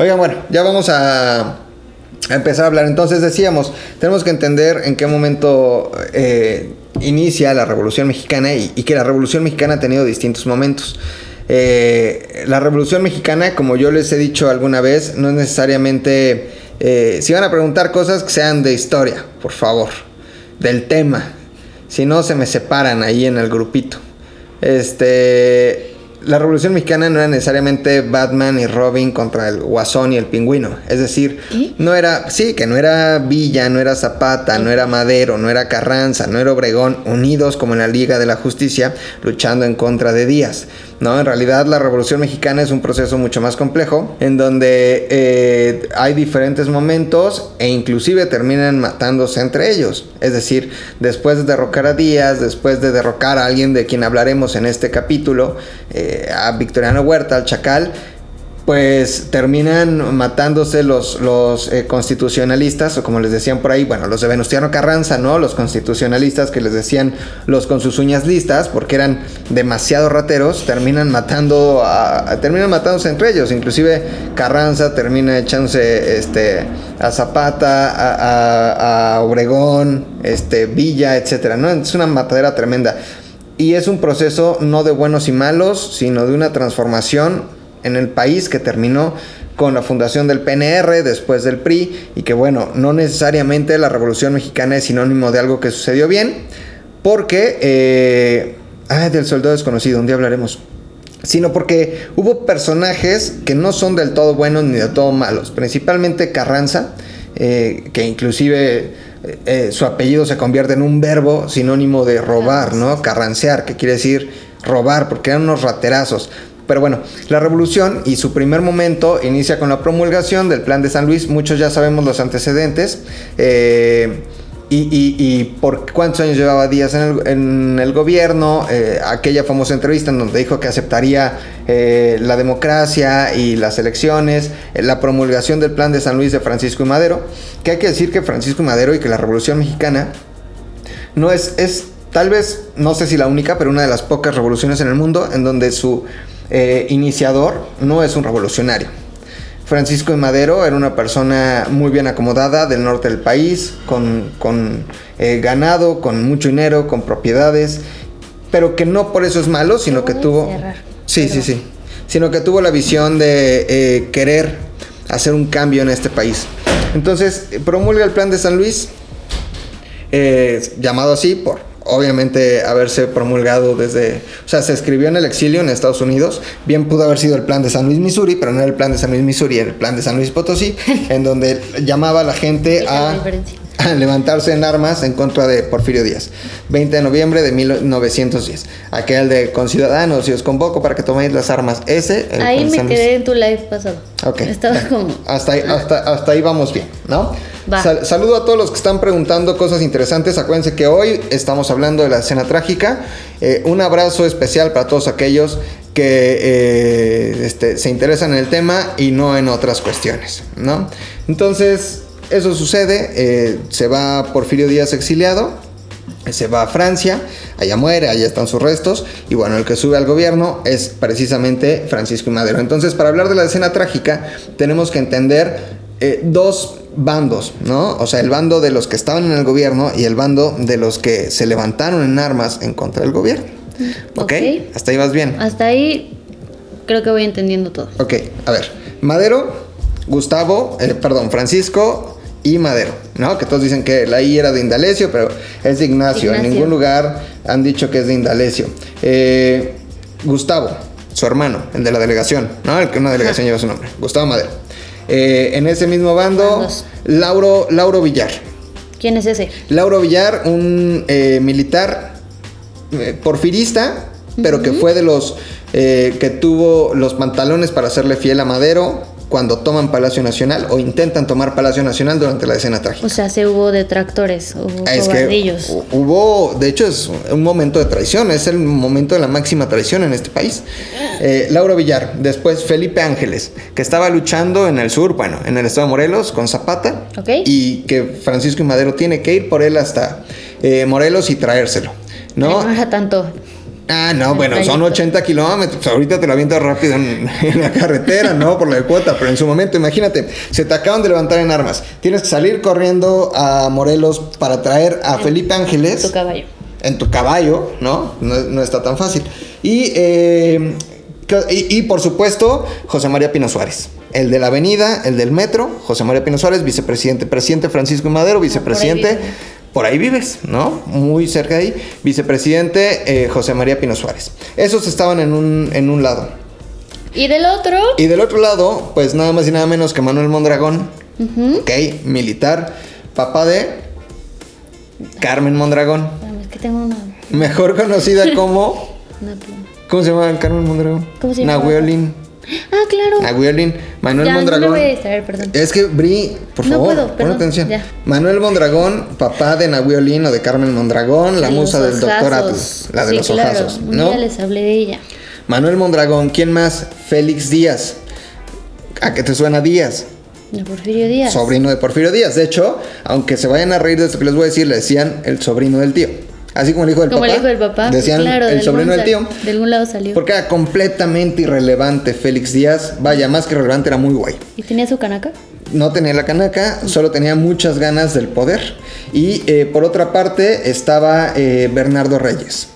Oigan, bueno, ya vamos a, empezar a hablar. Entonces decíamos, tenemos que entender en qué momento eh, inicia la Revolución Mexicana y, que la Revolución Mexicana ha tenido distintos momentos. Eh, la Revolución Mexicana, como yo les he dicho alguna vez, no es necesariamente... Eh, si van a preguntar cosas que sean de historia, por favor, del tema. Si no, se me separan ahí en el grupito. Este, la Revolución Mexicana no era necesariamente Batman y Robin contra el Guasón y el Pingüino. Es decir, no era, sí, que no era Villa, no era Zapata, no era Madero, no era Carranza, no era Obregón, unidos como en la Liga de la Justicia, luchando en contra de Díaz. No, en realidad la Revolución Mexicana es un proceso mucho más complejo, en donde eh, hay diferentes momentos e inclusive terminan matándose entre ellos. Es decir, después de derrocar a Díaz, después de derrocar a alguien de quien hablaremos en este capítulo, eh, a Victoriano Huerta, al Chacal, pues terminan matándose los, eh, constitucionalistas, o como les decían por ahí, bueno, los de Venustiano Carranza, ¿no? Los constitucionalistas que les decían los con sus uñas listas, porque eran demasiado rateros, terminan matando, terminan matándose entre ellos. Inclusive Carranza termina echándose este, a Zapata, a, a Obregón, este, Villa, etcétera, ¿no? Es una matadera tremenda. Y es un proceso no de buenos y malos, sino de una transformación en el país que terminó con la fundación del PNR después del PRI y que bueno, no necesariamente la Revolución Mexicana es sinónimo de algo que sucedió bien, porque, eh, ay, del soldado desconocido, un día hablaremos, sino porque hubo personajes que no son del todo buenos ni del todo malos, principalmente Carranza, eh, que inclusive eh, su apellido se convierte en un verbo sinónimo de robar, ¿no? Carrancear, que quiere decir robar, porque eran unos raterazos. Pero bueno, la revolución y su primer momento inicia con la promulgación del Plan de San Luis. Muchos ya sabemos los antecedentes. Eh, y, por cuántos años llevaba Díaz en el, gobierno, eh, aquella famosa entrevista en donde dijo que aceptaría eh, la democracia y las elecciones, la promulgación del plan de San Luis de Francisco y Madero, que hay que decir que Francisco y Madero y que la Revolución Mexicana no es, es tal vez, no sé si la única, pero una de las pocas revoluciones en el mundo en donde su eh, iniciador no es un revolucionario. Francisco de Madero era una persona muy bien acomodada del norte del país, con, eh, ganado, con mucho dinero, con propiedades, pero que no por eso es malo, sino que tuvo... sí, sí, sí. Sino que tuvo la visión de eh, querer hacer un cambio en este país. Entonces promulga el plan de San Luis, llamado así por obviamente haberse promulgado desde, o sea, se escribió en el exilio en Estados Unidos, bien pudo haber sido el plan de San Luis, Missouri, pero no era el plan de San Luis, Missouri, era el plan de San Luis Potosí, en donde llamaba a la gente a, levantarse en armas en contra de Porfirio Díaz. 20 de noviembre de 1910. Aquel de con ciudadanos y os convoco para que toméis las armas. Ese. ahí me quedé en tu live pasado. Ok. Estaba como... Hasta ahí, hasta, hasta ahí vamos bien, ¿no? Saludo a todos los que están preguntando cosas interesantes. Acuérdense que hoy estamos hablando de la escena trágica. Eh, un abrazo especial para todos aquellos que eh, este, se interesan en el tema y no en otras cuestiones, ¿no? Entonces, eso sucede. Eh, se va Porfirio Díaz exiliado. Se va a Francia, allá muere, allá están sus restos, y bueno, el que sube al gobierno es precisamente Francisco y Madero. Entonces, para hablar de la escena trágica, tenemos que entender dos bandos, ¿no? O sea, el bando de los que estaban en el gobierno y el bando de los que se levantaron en armas en contra del gobierno. ¿Ok? Hasta ahí vas bien. Hasta ahí creo que voy entendiendo todo. Ok, a ver. Madero, Gustavo, eh, perdón, Francisco y Madero, ¿no? Que todos dicen que la I era de Indalecio, pero es de Ignacio. En ningún lugar han dicho que es de Indalecio. Eh, Gustavo, su hermano, el de la delegación, ¿no? El que una delegación lleva su nombre. Gustavo Madero. Eh, en ese mismo bando, Lauro, Lauro Villar. ¿Quién es ese? Lauro Villar, un eh, militar eh, porfirista, pero que fue de los que tuvo los pantalones para hacerle fiel a Madero cuando toman Palacio Nacional o intentan tomar Palacio Nacional durante la escena trágica. O sea, se hubo detractores, hubo es hubo, de hecho, es un momento de traición, es el momento de la máxima traición en este país. Eh, Lauro Villar, después Felipe Ángeles, que estaba luchando en el sur, bueno, en el estado de Morelos con Zapata, y que Francisco y Madero tiene que ir por él hasta eh, Morelos y traérselo. ¿no? no era tanto. Ah, no, bueno, son trayecto. 80 kilómetros. Ahorita te lo avientas rápido en, en la carretera, ¿no? Por la de cuota. Pero en su momento, imagínate, se te acaban de levantar en armas. Tienes que salir corriendo a Morelos para traer a Felipe Ángeles. Tu caballo. en tu caballo, ¿no? No, no está tan fácil. Y, eh, que- y, y, por supuesto, José María Pino Suárez. El de la avenida, el del metro, José María Pino Suárez, vicepresidente. Presidente Francisco Madero, vicepresidente. Por ahí vives, ¿no? Muy cerca de ahí. Vicepresidente eh, José María Pino Suárez. Esos estaban en un, en un lado. Y del otro, Y del otro lado, pues nada más y nada menos que Manuel Mondragón, ¿ok? Militar, papá de Carmen Mondragón, espérame, es que tengo una, mejor conocida como... una pluma. ¿Cómo se llama Carmen Mondragón? ¿Cómo se llama? Nahuelin. Ah, claro. Manuel ya, no me Mondragón. voy a distraer, perdón. Es que, Bri, por No favor, puedo, pon atención. ya. Manuel Mondragón, papá de Nahuelin o de Carmen Mondragón, la De musa del doctor. Atlas, la de Sí, los claro, ojazos, ¿no? les hablé de ella. Manuel Mondragón, ¿quién más? Félix Díaz. ¿A qué te suena Díaz? De Porfirio Díaz. Sobrino de Porfirio Díaz. De hecho, aunque se vayan a reír de esto que les voy a decir, le decían el sobrino del tío. Así como el hijo del Como papá. el hijo del papá. Decían claro, el sobrino del tío. De algún lado salió. Porque era completamente irrelevante Félix Díaz. Vaya, más que relevante, era muy guay. ¿Y tenía su canaca? No tenía la canaca, solo tenía muchas ganas del poder. Y eh, por otra parte estaba eh, Bernardo Reyes.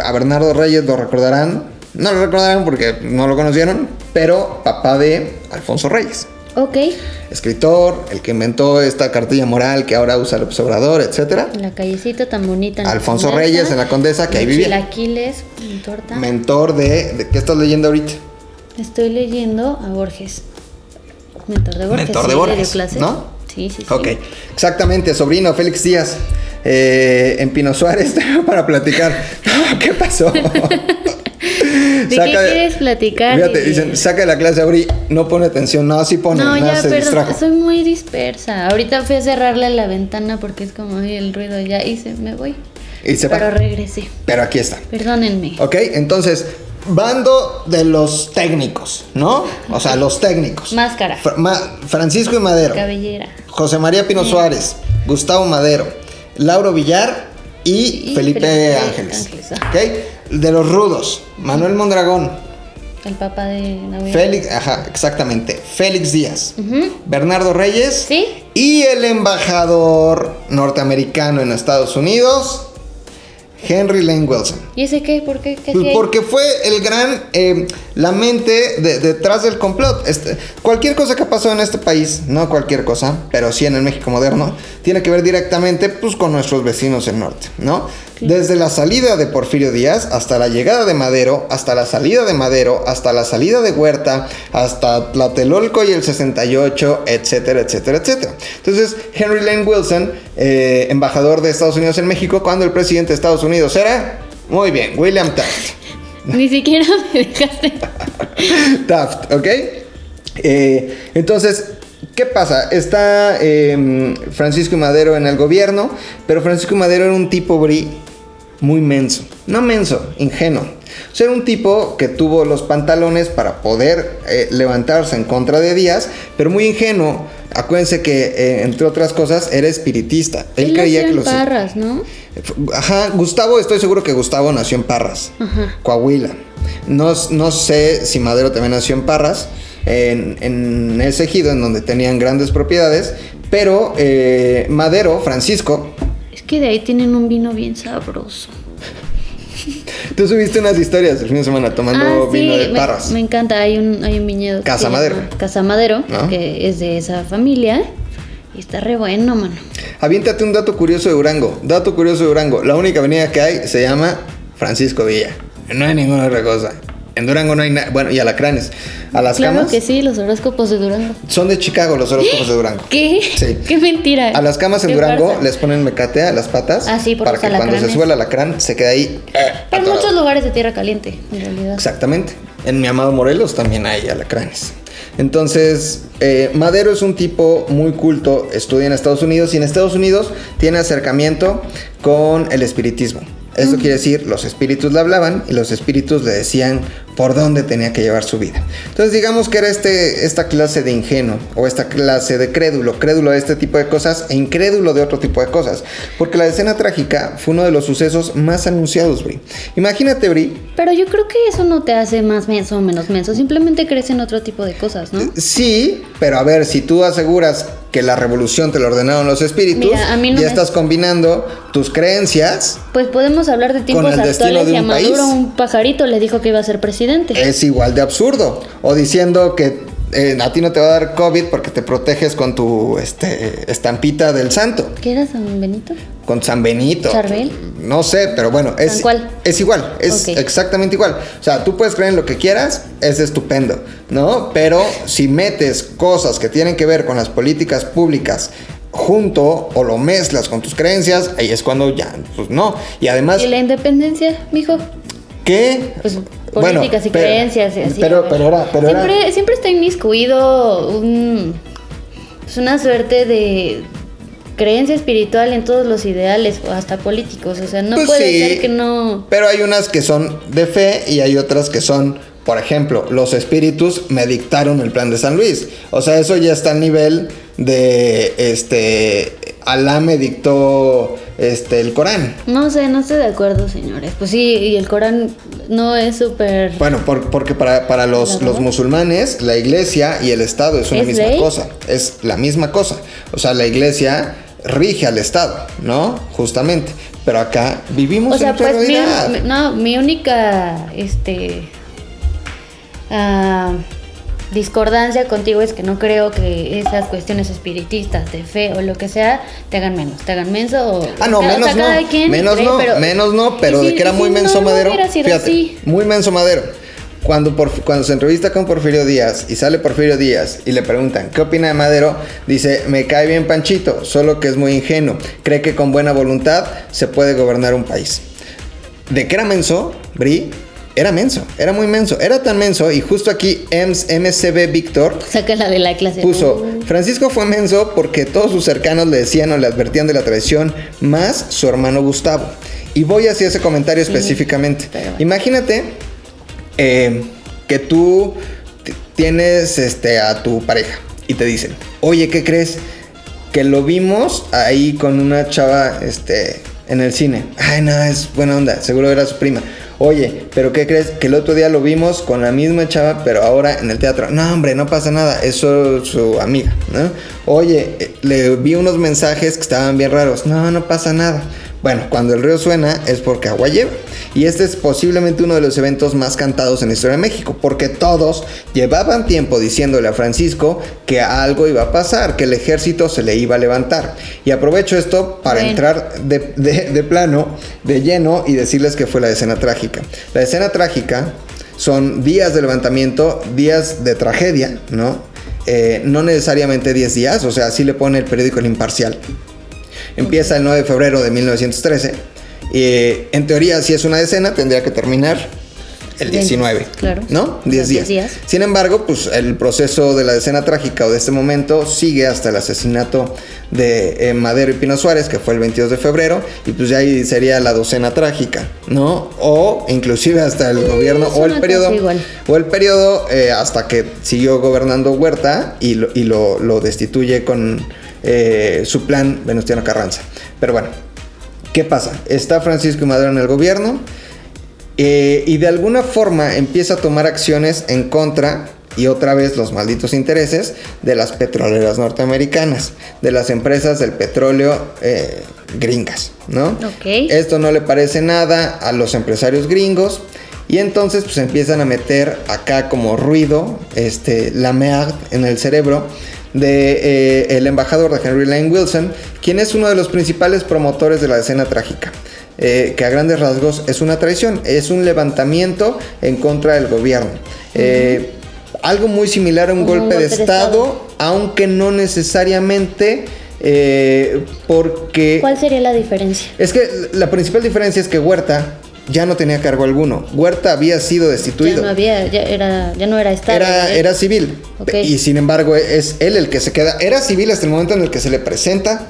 A Bernardo Reyes lo recordarán. No lo recordarán porque no lo conocieron, pero papá de Alfonso Reyes. Ok. Escritor, el que inventó esta cartilla moral que ahora usa el observador, etcétera. La callecita tan bonita. en Alfonso. Reyes en la Condesa, que ahí vivía. Chilaquiles, en torta. Mentor de, de- ¿Qué estás leyendo ahorita? Estoy leyendo a Borges. Mentor de Borges. Mentor de sí, Borges, clases. ¿no? Sí, sí, sí. Ok, exactamente, sobrino Félix Díaz. eh, en Pino Suárez para platicar. ¿Qué pasó? ¿De qué quieres platicar? Fíjate, dicen, saca de la clase Auri, no pone atención. No, sí pone, No, nada, ya, se perdón, distrajo. soy muy dispersa. Ahorita fui a cerrarle la ventana porque es como "Ay, el ruido ya hice, me voy. Y se va. Pero regresé. Pero aquí está. Perdónenme. Ok, entonces, bando de los técnicos, ¿no? O sea, los técnicos. Máscara. Fra- Ma- Francisco y Madero. Cabellera. José María Pino Suárez, Gustavo Madero, Lauro Villar y, Y Felipe, Felipe Ángeles. Ángeles, ajá. De los rudos, Manuel Mondragón, El papá de Navidad. Félix, ajá, exactamente, Félix Díaz. Bernardo Reyes ¿Sí? y el embajador norteamericano en Estados Unidos, Henry Lane Wilson. ¿Y ese qué? ¿Por qué? ¿Qué ahí? porque fue el gran, eh, la mente de- detrás del complot. Este, cualquier cosa que pasó en este país, no cualquier cosa, pero sí en el México moderno, tiene que ver directamente pues, con nuestros vecinos del norte, ¿no? Desde la salida de Porfirio Díaz hasta la llegada de Madero, hasta la salida de Madero, hasta la salida de Huerta, hasta Tlatelolco y el 68, etcétera, etcétera, etcétera. Entonces, Henry Lane Wilson, eh, embajador de Estados Unidos en México, cuando el presidente de Estados Unidos era, muy bien, William Taft. Ni siquiera me dejaste. Taft, ¿ok? Eh, entonces, ¿qué pasa? Está eh, Francisco Madero en el gobierno, pero Francisco Madero era un tipo bri muy menso. No menso, ingenuo. O sea, era un tipo que tuvo los pantalones para poder eh, levantarse en contra de Díaz, pero muy ingenuo. Acuérdense que, eh, entre otras cosas, era espiritista. Él, Él creía que los... Parras, ¿no? Ajá, Gustavo, estoy seguro que Gustavo nació en Parras, Ajá. Coahuila. No, no sé si Madero también nació en Parras, en, en ese ejido en donde tenían grandes propiedades, pero eh, Madero, Francisco, Es que de ahí tienen un vino bien sabroso. tú subiste unas historias el fin de semana tomando ah, sí, vino de Parras. me encanta. Hay un, hay un viñedo. Casa Madero. Casa Madero, ¿No? que es de esa familia. Y está re bueno, mano. Aviéntate un dato curioso de Durango. Dato curioso de Durango. La única avenida que hay se llama Francisco Villa. No hay ninguna otra cosa. En Durango no hay nada. Bueno, y alacranes. A las claro camas. que sí, los horóscopos de Durango. Son de Chicago los horóscopos de Durango. ¿Qué? Sí. Qué mentira. A las camas en Durango farsa. les ponen mecate a las patas Ah, sí, por para que cuando se sube el alacrán se quede ahí. eh, Pero en atorado. muchos lugares de tierra caliente, en realidad. Exactamente. En mi amado Morelos también hay alacranes. Entonces, eh, Madero es un tipo muy culto, estudia en Estados Unidos y en Estados Unidos tiene acercamiento con el espiritismo. Esto quiere decir, los espíritus le hablaban y los espíritus le decían por dónde tenía que llevar su vida. Entonces digamos que era este, esta clase de ingenuo o esta clase de crédulo, crédulo de este tipo de cosas e incrédulo de otro tipo de cosas. Porque la escena trágica fue uno de los sucesos más anunciados, Bri. Imagínate, Bri. Pero yo creo que eso no te hace más menso o menos menso, simplemente crees en otro tipo de cosas, ¿no? Sí, pero a ver, si tú aseguras que la revolución te lo ordenaron los espíritus, Mira, no me- estás combinando tus creencias, Pues podemos hablar de tiempos actuales de y a un Maduro país. un pajarito le dijo que iba a ser presidente. Es igual de absurdo. O diciendo que eh, a ti no te va a dar COVID porque te proteges con tu este, estampita del santo, ¿Qué era San Benito? con San Benito. ¿Charbel? No sé, pero bueno, es, ¿San cuál? es igual, es exactamente igual. O sea, tú puedes creer en lo que quieras, es estupendo, ¿no? Pero si metes cosas que tienen que ver con las políticas públicas junto o lo mezclas con tus creencias, ahí es cuando ya, pues no. Y además, ¿Y la independencia, mijo? ¿Qué? Pues Bueno, políticas y pero- creencias y así. Pero, pero era, pero era- siempre, siempre está inmiscuido un, pues una suerte de creencia espiritual en todos los ideales o hasta políticos. O sea, no Pues puede sí, ser que no... Pero hay unas que son de fe y hay otras que son, por ejemplo, los espíritus me dictaron el plan de San Luis. O sea, eso ya está al nivel de este Alá me dictó este el Corán. No sé, no estoy de acuerdo, señores. Pues sí, y el Corán no es súper... Bueno, por- porque para, para los, ¿La los musulmanes, la iglesia y el Estado es una ¿Es misma ley? cosa. Es la misma cosa. O sea, la iglesia rige al Estado, ¿no? Justamente. Pero acá vivimos O sea, en pues mi, no, mi única este ah, discordancia contigo es que no creo que esas cuestiones espiritistas de fe o lo que sea te hagan menos, te hagan menso o Ah, no, o sea, menos cada no. quien Menos cree, no, pero- menos no, pero de que era muy menso no, Madero. fíjate, así. muy menso Madero. Cuando, por- cuando se entrevista con Porfirio Díaz y sale Porfirio Díaz y le preguntan qué opina de Madero, dice, me cae bien Panchito, solo que es muy ingenuo. Cree que con buena voluntad se puede gobernar un país. ¿De qué era menso? Bri, era menso, era muy menso. Era tan menso y justo aquí EMS, MCB Víctor Sácala de la clase. Puso, Francisco fue menso porque todos sus cercanos le decían o le advertían de la traición, más su hermano Gustavo. Y voy hacia ese comentario específicamente. bueno. Imagínate eh, que tú tienes este, a tu pareja y te dicen, oye, ¿qué crees? Que lo vimos ahí con una chava este, en el cine. Ay, no, es buena onda, seguro era su prima. Oye, pero ¿qué crees? Que el otro día lo vimos con la misma chava, pero ahora en el teatro. No, hombre, no pasa nada, es su amiga, ¿no? Oye, eh, le vi unos mensajes que estaban bien raros. No, no pasa nada. Bueno, cuando el río suena es porque agua lleva. Y este es posiblemente uno de los eventos más cantados en la historia de México, porque todos llevaban tiempo diciéndole a Francisco que algo iba a pasar, que el ejército se le iba a levantar. Y aprovecho esto para entrar de, de- de plano, de lleno, y decirles que fue la escena trágica. La escena trágica son días de levantamiento, días de tragedia, ¿no? Eh, no necesariamente 10 días, o sea, así le pone el periódico El Imparcial. Empieza el 9 de febrero de 1913. Y en teoría, si es una decena, tendría que terminar el Bien, 19. claro. ¿No? Los 10 días. 10 días. Sin embargo, pues el proceso de la decena trágica o de este momento sigue hasta el asesinato de eh, Madero y Pino Suárez, que fue el 22 de febrero, y pues ya ahí sería la docena trágica, ¿no? O inclusive hasta el gobierno, o el periodo, o el periodo eh, hasta que siguió gobernando Huerta y lo, y lo, lo destituye con eh, su plan Venustiano Carranza. Pero bueno, ¿qué pasa? Está Francisco y Madero en el gobierno eh, y de alguna forma empieza a tomar acciones en contra y otra vez los malditos intereses de las petroleras norteamericanas, de las empresas del petróleo eh, gringas, ¿no? Esto no le parece nada a los empresarios gringos y entonces pues empiezan a meter acá como ruido este, la MEAG en el cerebro de eh, el embajador de Henry Lane Wilson, quien es uno de los principales promotores de la escena trágica. eh, que a grandes rasgos es una traición, es un levantamiento en contra del gobierno. Eh, algo muy similar a un golpe de estado, estado. aunque no necesariamente eh, porque... ¿Cuál sería la diferencia? Es que la principal diferencia es que Huerta ya no tenía cargo alguno. Huerta había sido Ya destituido. no había, ya era, ya no era estado. Era, ¿eh? era civil. Y sin embargo es él el que se queda. Era civil hasta el momento en el que se le presenta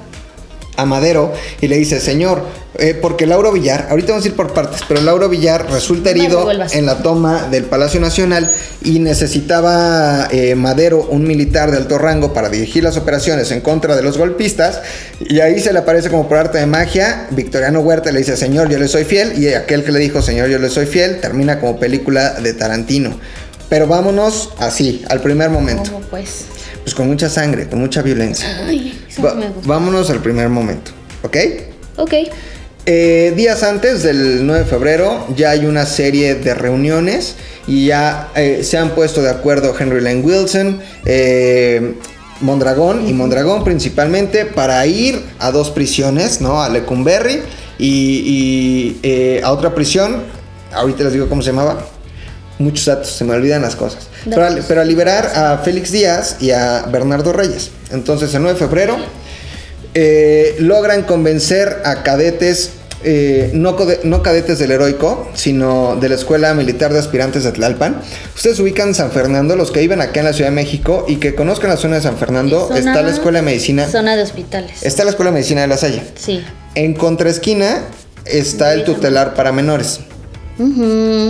a Madero y le dice, señor, eh, porque Lauro Villar, ahorita vamos a ir por partes, pero Lauro Villar resulta herido en la toma del Palacio Nacional y necesitaba eh, Madero un militar de alto rango para dirigir las operaciones en contra de los golpistas y ahí se le aparece como por arte de magia, Victoriano Huerta le dice, señor, yo le soy fiel y aquel que le dijo, señor, yo le soy fiel, termina como película de Tarantino. Pero vámonos así, al primer momento. ¿Cómo pues? Pues con mucha sangre, con mucha violencia. Ay, eso me gusta. Vámonos al primer momento, ¿ok? Ok. Eh, días antes del 9 de febrero ya hay una serie de reuniones y ya eh, se han puesto de acuerdo Henry Lane Wilson, eh, Mondragón y Mondragón principalmente para ir a dos prisiones, ¿no? A Lecumberri y, y a otra prisión, ahorita les digo cómo se llamaba, muchos datos, se me olvidan las cosas. Pero, a liberar a Félix Díaz y a Bernardo Reyes. Entonces, el 9 de febrero eh, logran convencer a cadetes, eh, no, no, cadetes del heroico, sino de la Escuela Militar de Aspirantes de Tlalpan. Ustedes ubican San Fernando, los que viven acá en la Ciudad de México y que conozcan la zona de San Fernando, está la Escuela de Medicina. Zona de hospitales. Está la Escuela de Medicina de La Salle. Sí. En contraesquina está el tutelar para menores.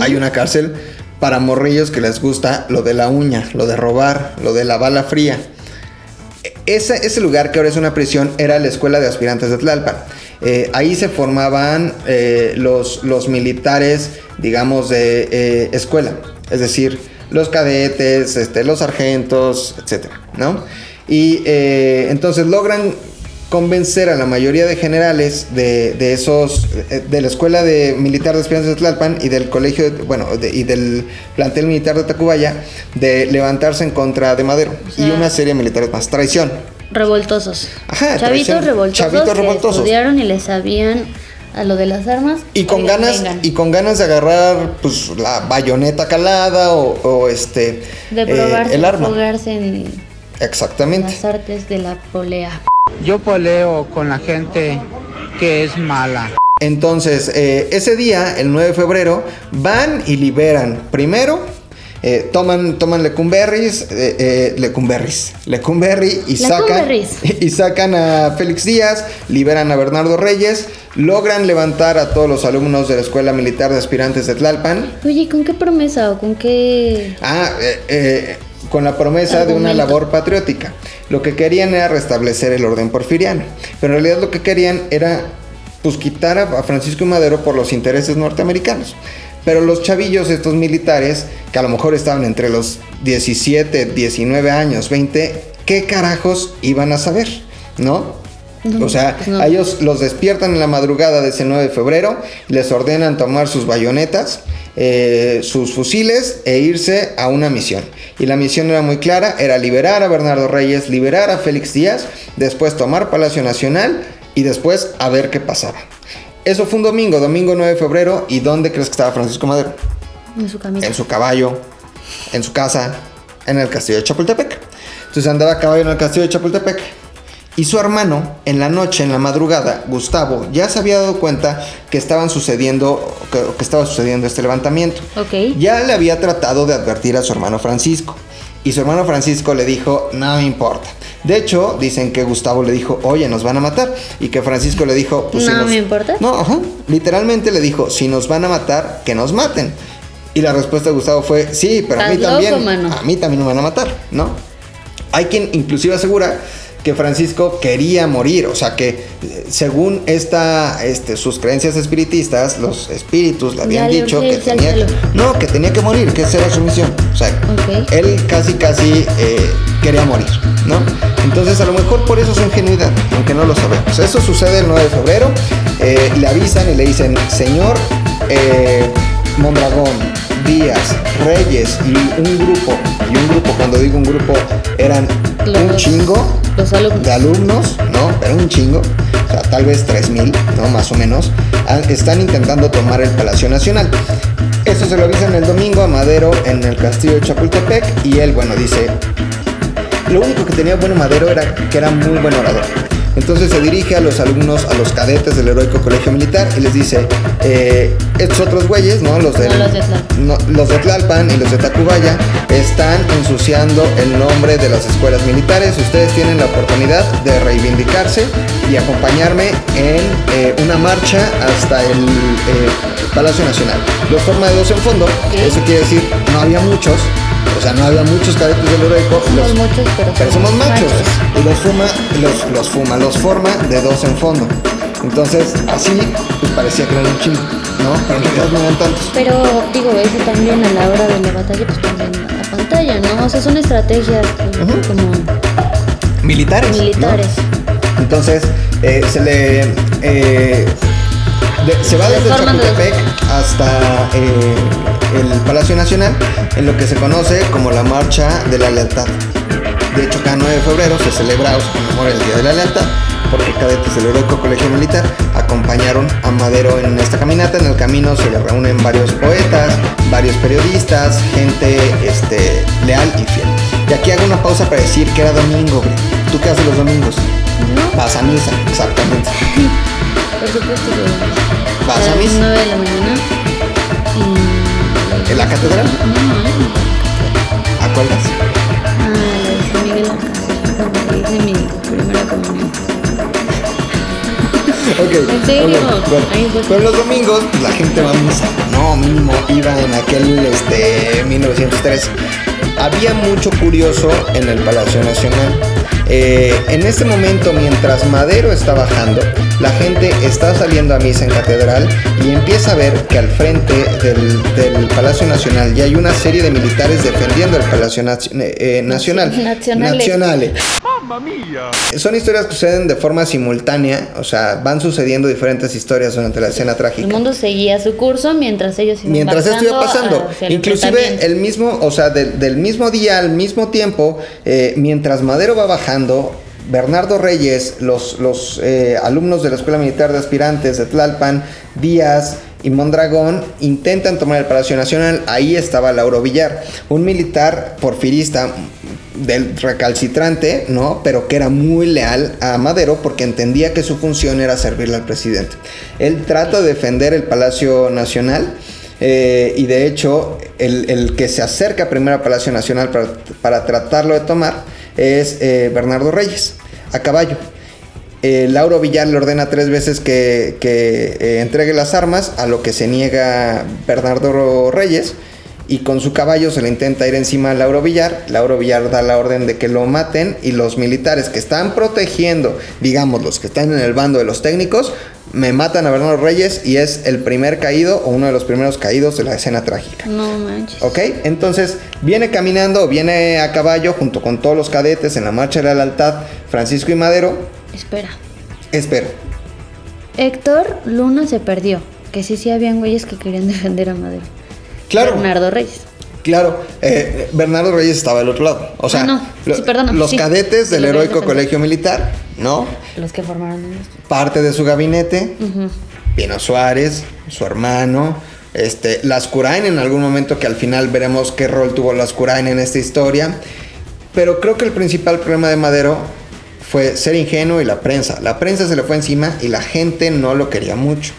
Hay una cárcel para morrillos que les gusta lo de la uña, lo de robar, lo de la bala fría. Ese, lugar que ahora es una prisión era la escuela de aspirantes de Tlalpan. Eh, ahí se formaban eh, los, militares, digamos, de eh, escuela. Es decir, los cadetes, este, los sargentos, etc. ¿no? Y entonces logran convencer a la mayoría de generales de, esos, eh, de la Escuela de Militar de Esperanza de Tlalpan y del colegio, bueno, y del plantel militar de Tacubaya, de levantarse en contra de Madero y una serie de militares más. Traición. Revoltosos. Ajá, chavitos revoltosos. Chavitos revoltosos. estudiaron y le sabían a lo de las armas. Y con ganas, y con ganas de agarrar pues la bayoneta calada o, este de probar eh, el arma. en Exactamente. las artes de la polea. Yo poleo con la gente que es mala. Entonces, eh, ese día, el 9 de febrero, van y liberan primero eh, toman, toman Lecumberris, eh, eh, Lecumberris, Lecumberri y sacan, y sacan a Félix Díaz, liberan a Bernardo Reyes, logran levantar a todos los alumnos de la Escuela Militar de Aspirantes de Tlalpan. Oye, ¿con qué promesa o con qué...? Ah, eh, con la promesa de una labor patriótica. Lo que querían era restablecer el orden porfiriano, pero en realidad lo que querían era pues quitar a Francisco Madero por los intereses norteamericanos. Pero los chavillos, estos militares, que a lo mejor estaban entre los 17, 19 años, 20, ¿qué carajos iban a saber? ¿No? O sea, pues ellos los despiertan en la madrugada de ese 9 de febrero, les ordenan tomar sus bayonetas, eh, sus fusiles e irse a una misión. Y la misión era muy clara, era liberar a Bernardo Reyes, liberar a Félix Díaz, después tomar Palacio Nacional y después a ver qué pasaba. Eso fue un domingo, domingo 9 de febrero. ¿Y dónde crees que estaba Francisco Madero? En su camisa. En su caballo, en su casa, en el castillo de Chapultepec. Entonces andaba a caballo en el castillo de Chapultepec. Y su hermano, en la noche, en la madrugada, Gustavo, ya se había dado cuenta que estaban sucediendo, que, estaba sucediendo este levantamiento. Ok. Ya le había tratado de advertir a su hermano Francisco. Y su hermano Francisco le dijo, no me importa. De hecho, dicen que Gustavo le dijo, oye, nos van a matar. Y que Francisco le dijo, pues no me importa. No, ajá. Literalmente le dijo, si nos van a matar, que nos maten. Y la respuesta de Gustavo fue, sí, pero a mí también. A mí también me van a matar, ¿no? Hay quien inclusive asegura que Francisco quería morir, o sea que eh, según esta, este, sus creencias espiritistas, los espíritus le habían dicho que tenía que, no, que tenía que morir, que esa era su misión, o sea, él casi casi eh, quería morir, ¿no? Entonces a lo mejor por eso su ingenuidad, aunque no lo sabemos. Eso sucede el 9 de febrero, eh, le avisan y le dicen, señor Mondragón, Díaz, Reyes y un grupo, y un grupo, cuando digo un grupo, eran un chingo de alumnos, ¿no? Pero un chingo, o sea, tal vez 3.000, ¿no? Más o menos, ah, están intentando tomar el Palacio Nacional. Eso se lo avisan el domingo a Madero en el castillo de Chapultepec y él, bueno, dice, lo único que tenía bueno Madero era que era muy buen orador. Entonces se dirige a los alumnos, a los cadetes del heroico colegio militar y les dice, eh, estos otros güeyes, ¿no? Los, del- No, los de Tlalpan. no, los de Tlalpan y los de Tacubaya están ensuciando el nombre de las escuelas militares. Ustedes tienen la oportunidad de reivindicarse y acompañarme en eh, una marcha hasta el eh, Palacio Nacional. Los forma de dos en fondo, eso quiere decir no había muchos, o sea, no había muchos cadetes del heroico. Somos los- muchos, pero, pero somos machos. Y los fuma, los, los fuma, los forma de dos en fondo. Entonces, así, pues parecía que eran un chingo, ¿no? Pero en realidad no eran tantos. Pero digo, eso también a la hora de la batalla, pues también la pantalla, ¿no? O sea, son estrategias como Militares. ¿no? militares. Entonces, eh, se le. eh, de- se va desde. Chapultepec hasta eh, el Palacio Nacional, en lo que se conoce como la Marcha de la Lealtad. De hecho, cada 9 de febrero se celebra o se conmemora el Día de la Lealtad, porque cadetes del Heroico Colegio Militar acompañaron a Madero en esta caminata. En el camino se le reúnen varios poetas, varios periodistas, gente este, leal y fiel. Y aquí hago una pausa para decir que era domingo, güey. ¿Tú qué haces los domingos? ¿No? Vas a misa, exactamente. Por supuesto que ¿Vas a misa? 9 de la mañana. Y. ¿En la catedral? ¿A cuál vas? Ah, la de San Miguel Arcángel, donde hice mi primera comunión. Ok. ¿En serio? bueno. Pero los domingos pues, la gente va a misa. No, mínimo iba en aquel este 1903. Había mucho curioso en el Palacio Nacional. Eh, en este momento, mientras Madero está bajando, la gente está saliendo a misa en catedral y empieza a ver que al frente del, del Palacio Nacional ya hay una serie de militares defendiendo el Palacio Naci- eh, Nacional. Nacionales. Nacionales. Son historias que suceden de forma simultánea, o sea, van sucediendo diferentes historias durante la escena El trágica. mundo seguía su curso mientras ellos iban Mientras esto iba pasando, el inclusive el mismo, o sea, del, del mismo día al mismo tiempo, eh, mientras Madero va bajando, Bernardo Reyes, los, los eh, alumnos de la Escuela Militar de Aspirantes de Tlalpan, Díaz y Mondragón intentan tomar el Palacio Nacional. Ahí estaba Lauro Villar, un militar porfirista del recalcitrante, ¿no? Pero que era muy leal a Madero porque entendía que su función era servirle al presidente. Él trata de defender el Palacio Nacional. eh, y de hecho, el, el que se acerca primero al Palacio Nacional para, para tratarlo de tomar es eh, Bernardo Reyes, a caballo. Eh, Lauro Villar le ordena tres veces que, que, entregue las armas, a lo que se niega Bernardo Reyes. Y con su caballo se le intenta ir encima a Lauro Villar. Lauro Villar da la orden de que lo maten. Y los militares que están protegiendo, digamos, los que están en el bando de los técnicos, me matan a Bernardo Reyes. Y es el primer caído o uno de los primeros caídos de la escena trágica. No manches. ¿Ok? Entonces viene caminando, viene a caballo junto con todos los cadetes en la marcha de la lealtad, Francisco y Madero. Espera. Espera, Héctor Luna se perdió. Que sí, sí habían güeyes que querían defender a Madero. Claro, Bernardo Reyes. claro, eh, Bernardo Reyes estaba del otro lado. O sea, Ah, no. Sí, perdóname, los sí. cadetes del heroico colegio militar, ¿no? Los que formaron. Parte de su gabinete, Ujú. Pino Suárez, su hermano, este, Lascurain en algún momento que al final veremos qué rol tuvo Lascurain en esta historia. Pero creo que el principal problema de Madero fue ser ingenuo y la prensa. La prensa se le fue encima y la gente no lo quería mucho.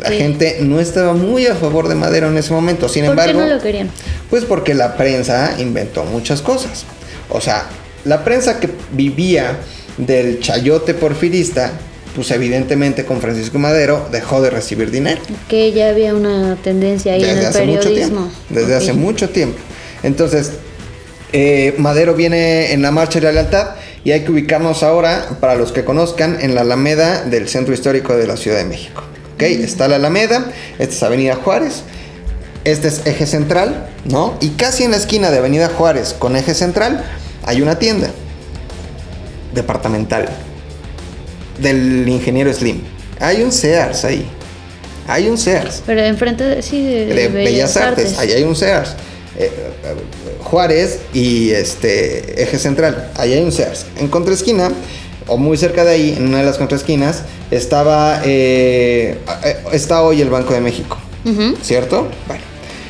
La gente no estaba muy a favor de Madero en ese momento. Sin ¿Por qué embargo, no lo querían? pues porque la prensa inventó muchas cosas. O sea, la prensa que vivía del chayote porfirista, pues evidentemente con Francisco Madero dejó de recibir dinero. Que ya había una tendencia ahí en Desde el hace mucho periodismo. tiempo. Desde hace mucho tiempo. Entonces, eh, Madero viene en la marcha de la lealtad y hay que ubicarnos ahora, para los que conozcan, en la Alameda del Centro Histórico de la Ciudad de México. ¿Ok? Está la Alameda, esta es Avenida Juárez, este es Eje Central, ¿no? Y casi en la esquina de Avenida Juárez con Eje Central hay una tienda departamental del ingeniero Slim. Hay un Sears ahí. Hay un Sears Pero enfrente de, sí, de, de Bellas Artes. Ahí hay un Sears. Eh, eh, Juárez y este Eje Central. Ahí hay un Sears. En contraesquina, o muy cerca de ahí, en una de las contraesquinas, estaba. eh, eh, está hoy el Banco de México. ¿Cierto? Bueno.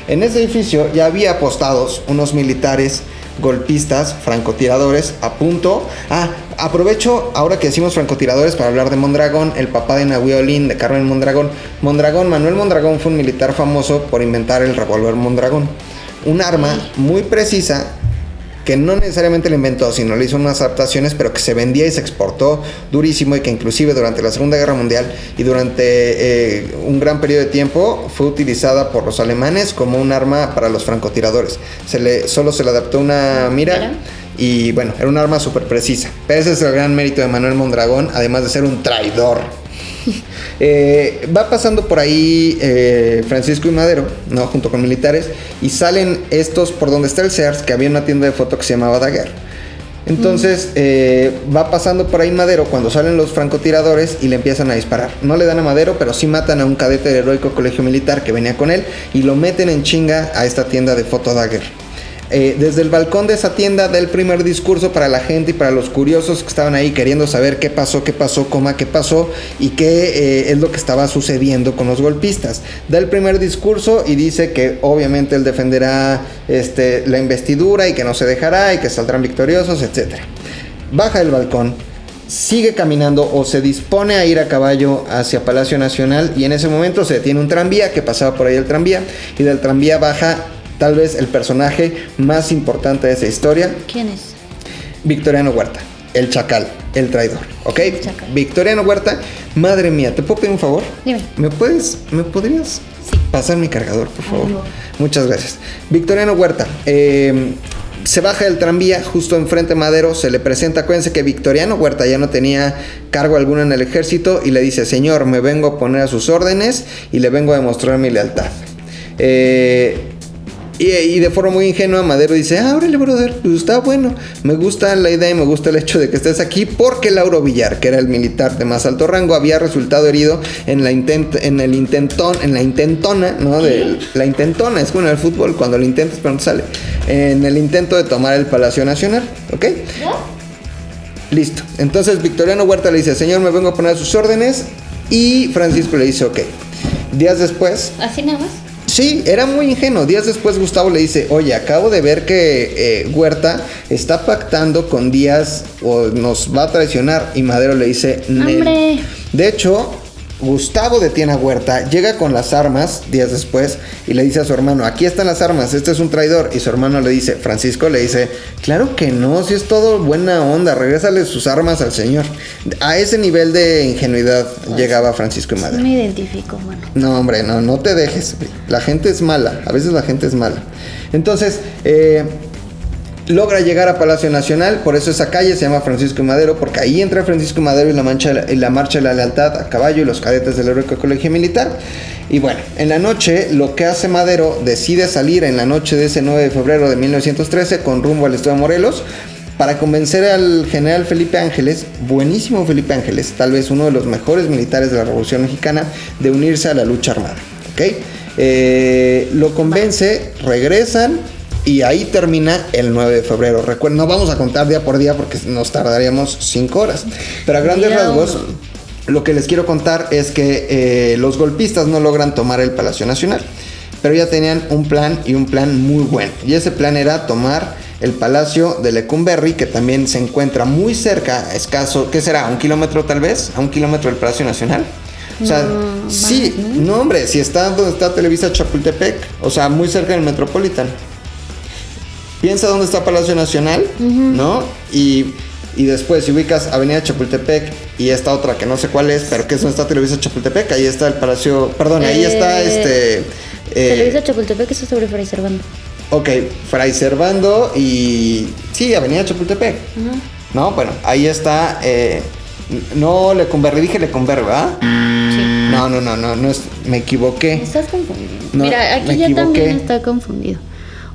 En ese edificio ya había apostados unos militares golpistas, francotiradores, a punto. Ah, aprovecho ahora que decimos francotiradores para hablar de Mondragón, el papá de Nahui Olin, de Carmen Mondragón. Mondragón, Manuel Mondragón fue un militar famoso por inventar el revólver Mondragón. Un arma muy precisa que no necesariamente lo inventó, sino le hizo unas adaptaciones, pero que se vendía y se exportó durísimo y que inclusive durante la Segunda Guerra Mundial y durante eh, un gran periodo de tiempo fue utilizada por los alemanes como un arma para los francotiradores. Se le, solo se le adaptó una mira. Y bueno, era un arma súper precisa. Pero ese es el gran mérito de Manuel Mondragón, además de ser un traidor. Eh, va pasando por ahí eh, Francisco y Madero, ¿no? Junto con militares, y salen estos por donde está el Sears, que había una tienda de foto que se llamaba Daguerre. Entonces eh, va pasando por ahí Madero cuando salen los francotiradores y le empiezan a disparar. No le dan a Madero, pero sí matan a un cadete del heroico colegio militar que venía con él y lo meten en chinga a esta tienda de foto Daguerre. Eh, desde el balcón de esa tienda da el primer discurso para la gente y para los curiosos que estaban ahí queriendo saber qué pasó, qué pasó, coma, qué pasó y qué eh, es lo que estaba sucediendo con los golpistas. Da el primer discurso y dice que obviamente él defenderá este, la investidura y que no se dejará y que saldrán victoriosos, etc. Baja del balcón, sigue caminando o se dispone a ir a caballo hacia Palacio Nacional y en ese momento se detiene un tranvía que pasaba por ahí el tranvía y del tranvía baja tal vez el personaje más importante de esa historia. ¿Quién es? Victoriano Huerta, el chacal, el traidor, ¿ok? Victoriano Huerta, madre mía, ¿te puedo pedir un favor? Dime. ¿Me puedes, me podrías pasar mi cargador, por favor? Muchas gracias. Victoriano Huerta, em, se baja del tranvía justo enfrente de Madero, se le presenta, acuérdense que Victoriano Huerta ya no tenía cargo alguno en el ejército y le dice, señor, me vengo a poner a sus órdenes y le vengo a demostrar mi lealtad. Eh, y, de forma muy ingenua, Madero dice: Ah, órale, brother, pues está bueno. Me gusta la idea y me gusta el hecho de que estés aquí porque Lauro Villar, que era el militar de más alto rango, había resultado herido en la intent en el intentón, en la intentona, ¿no? De la intentona, es como en el fútbol, cuando lo intentas pero no sale. En el intento de tomar el Palacio Nacional, ¿ok? Listo. Entonces Victoriano Huerta le dice: Señor, me vengo a poner a sus órdenes. Y Francisco le dice: Ok. Días después. ¿Así nada más? Sí, era muy ingenuo. Días después Gustavo le dice, oye, acabo de ver que eh, Huerta está pactando con Díaz o nos va a traicionar. Y Madero le dice, ¡Hombre! De hecho, Gustavo detiene a Huerta, llega con las armas días después y le dice a su hermano, aquí están las armas, este es un traidor. Y su hermano le dice, Francisco le dice, claro que no, si es todo buena onda, regrésale sus armas al señor. A ese nivel de ingenuidad llegaba Francisco y Madero. Me identifico, bueno. No, hombre, no, no te dejes. La gente es mala, a veces la gente es mala. Entonces, eh, logra llegar a Palacio Nacional, por eso esa calle se llama Francisco Madero, porque ahí entra Francisco Madero y la, mancha, y la marcha de la lealtad a caballo y los cadetes del Heroico Colegio Militar. Y bueno, en la noche lo que hace Madero decide salir en la noche de ese 9 de febrero de 1913 con rumbo al estado de Morelos para convencer al general Felipe Ángeles, buenísimo Felipe Ángeles, tal vez uno de los mejores militares de la Revolución Mexicana, de unirse a la lucha armada. ¿ok? Eh, lo convence, regresan y ahí termina el 9 de febrero. Recuerden, no vamos a contar día por día porque nos tardaríamos 5 horas. Pero a grandes rasgos, lo que les quiero contar es que eh, los golpistas no logran tomar el Palacio Nacional. Pero ya tenían un plan y un plan muy bueno. Y ese plan era tomar el Palacio de Lecumberri, que también se encuentra muy cerca, escaso, ¿qué será? ¿Un kilómetro tal vez? ¿A un kilómetro del Palacio Nacional? O sea, sí, no hombre, si está donde está Televisa Chapultepec, o sea, muy cerca del Metropolitan piensa dónde está Palacio Nacional, ¿no? Y, después, si ubicas Avenida Chapultepec y esta otra que no sé cuál es, pero que es donde está Televisa Chapultepec, ahí está el Palacio, perdón, ahí está Eh, este... eh, Televisa Chapultepec está sobre Fray Servando. ok, Fray Servando y... Sí, Avenida Chapultepec. No, bueno, ahí está... eh, no Lecumberri, dije Lecumberri, ¿verdad? Sí. No, no, no, no, no es, me equivoqué. Estás confundido. No, Mira, aquí ya equivoqué. también está confundido.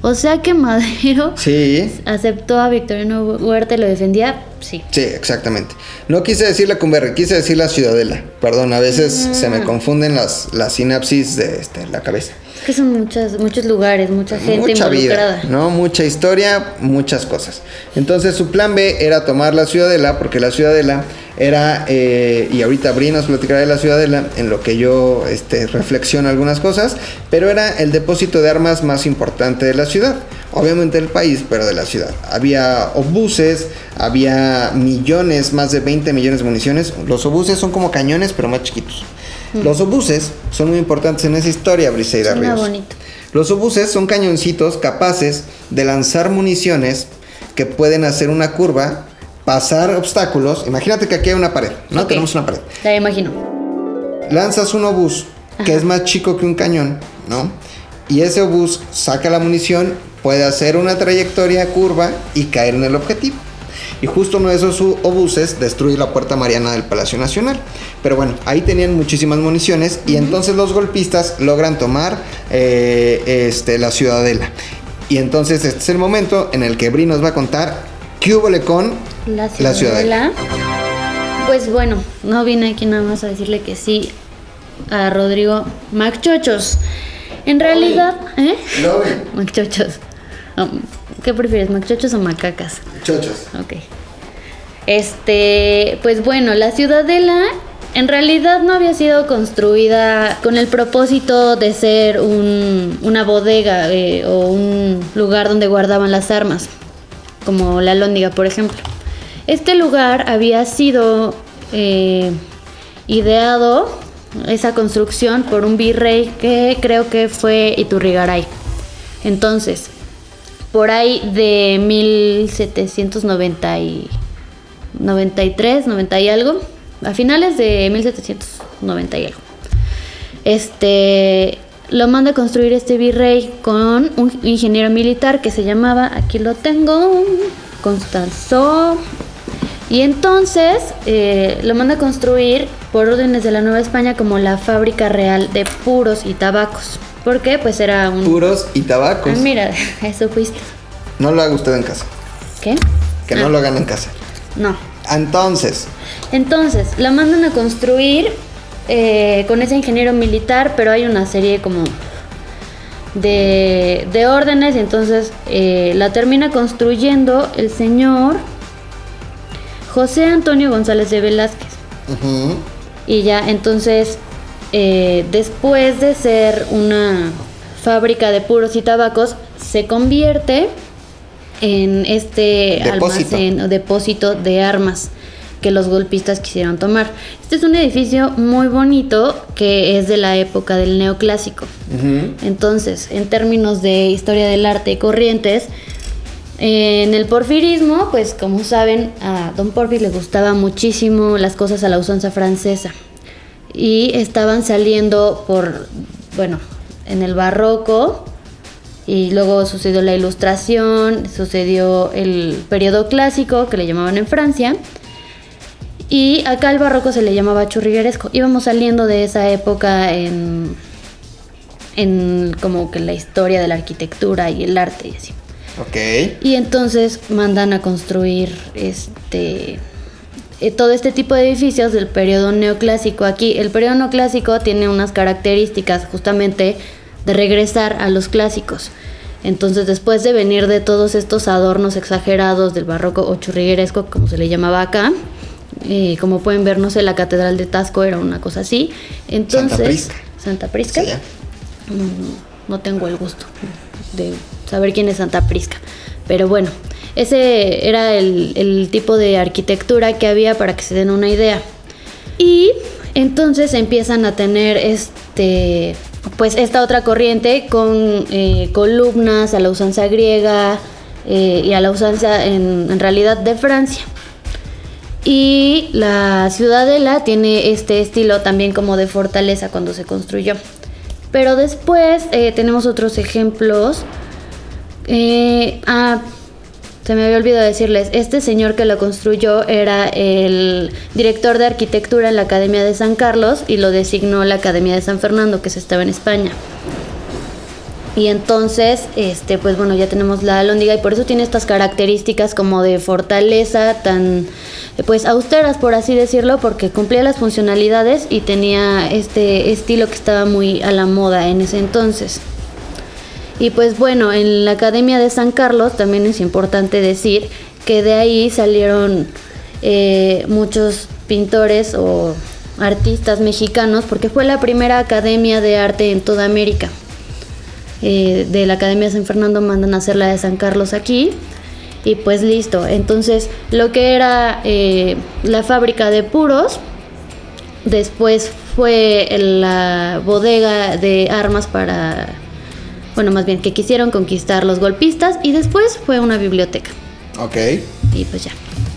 O sea que Madero Sí. aceptó a Victoriano Huerta y lo defendía, sí. Sí, exactamente. No quise decir la Cumberry, quise decir la Ciudadela. Perdón, a veces se me confunden las, las sinapsis de este, la cabeza. Es que son muchas, muchos lugares, mucha gente Mucha involucrada. vida, ¿no? Mucha historia, muchas cosas. Entonces su plan B era tomar la Ciudadela, porque la Ciudadela era, eh, y ahorita Bri nos platicará de la Ciudadela, en lo que yo este, reflexiono algunas cosas, pero era el depósito de armas más importante de la ciudad. Obviamente del país, pero de la ciudad. Había obuses, había millones, más de 20 millones de municiones. Los obuses son como cañones, pero más chiquitos. Los obuses son muy importantes en esa historia, Briseida Ríos. bonito. Los obuses son cañoncitos capaces de lanzar municiones que pueden hacer una curva, pasar obstáculos. Imagínate que aquí hay una pared, ¿no? Tenemos una pared. La imagino. Lanzas un obús que es más chico que un cañón, ¿no? Y ese obús saca la munición, puede hacer una trayectoria curva y caer en el objetivo. Y justo uno de esos obuses destruye la puerta mariana del Palacio Nacional. Pero bueno, ahí tenían muchísimas municiones y entonces los golpistas logran tomar eh, este, la ciudadela. Y entonces este es el momento en el que Bri nos va a contar qué hubo con La la ciudadela. ciudadela. Pues bueno, no vine aquí nada más a decirle que sí a Rodrigo Macchochos. En realidad, ¿eh? Macchochos. Um, ¿Qué prefieres, macchochos o macacas? Chochos. Ok. Este, pues bueno, la ciudadela en realidad no había sido construida con el propósito de ser un- una bodega eh, o un lugar donde guardaban las armas, como la Lóndiga, por ejemplo. Este lugar había sido eh, ideado, esa construcción, por un virrey que creo que fue Iturrigaray. Entonces, por ahí de 1790 y 93, 90 y algo, a finales de 1790 y algo. Este lo manda a construir este virrey con un ingeniero militar que se llamaba, aquí lo tengo, Constanzo. Y entonces eh, lo manda a construir por órdenes de la Nueva España como la fábrica real de puros y tabacos. ¿Por qué? Pues era un... Puros y tabacos. Ah, mira, eso fuiste. No lo haga usted en casa. ¿Qué? Que Ah, no lo hagan en casa. No. Entonces, Entonces, la mandan a construir eh, con ese ingeniero militar, pero hay una serie como de, de órdenes y entonces eh, la termina construyendo el señor José Antonio González de Velázquez. Y ya, entonces, eh, después de ser una fábrica de puros y tabacos, se convierte en este Depósito. almacén o depósito de armas que los golpistas quisieron tomar. Este es un edificio muy bonito que es de la época del neoclásico. Entonces, en términos de historia del arte y corrientes, eh, en el porfirismo, pues como saben, a don Porfir le gustaba muchísimo las cosas a la usanza francesa. Y estaban saliendo por, bueno, en el barroco, y luego sucedió la ilustración, sucedió el periodo clásico, que le llamaban en Francia, y acá el barroco se le llamaba churrigueresco. Íbamos saliendo de esa época en, en como que la historia de la arquitectura y el arte y así. Ok. Y entonces mandan a construir este eh, todo este tipo de edificios del periodo neoclásico. Aquí el periodo neoclásico tiene unas características justamente de regresar a los clásicos. Entonces, después de venir de todos estos adornos exagerados del barroco o churrigueresco, como se le llamaba acá, eh, como pueden ver, no sé, la catedral de Tasco era una cosa así. Entonces, Santa Prisca. Santa Prisca. Sí. No, no, no tengo el gusto de saber quién es Santa Prisca. Pero bueno, ese era el, tipo de arquitectura que había para que se den una idea. Y entonces empiezan a tener este pues esta otra corriente con eh, columnas a la usanza griega eh, y a la usanza en, realidad de Francia. Y la ciudadela tiene este estilo también como de fortaleza cuando se construyó. Pero después eh, tenemos otros ejemplos. Ah, se me había olvidado decirles, este señor que lo construyó era el director de arquitectura en la Academia de San Carlos y lo designó la Academia de San Fernando, que se estaba en España. Y entonces, este, pues bueno, ya tenemos la alhóndiga y por eso tiene estas características como de fortaleza tan, pues austeras por así decirlo, porque cumplía las funcionalidades y tenía este estilo que estaba muy a la moda en ese entonces. Y pues bueno, en la Academia de San Carlos también es importante decir que de ahí salieron eh, muchos pintores o artistas mexicanos porque fue la primera academia de arte en toda América. eh, de la Academia de San Fernando mandan a hacer la de San Carlos aquí. Y pues listo. Entonces, lo que era eh, la fábrica de puros, después fue la bodega de armas para, bueno, más bien que quisieron conquistar los golpistas y después fue una biblioteca. Ok. Y pues ya.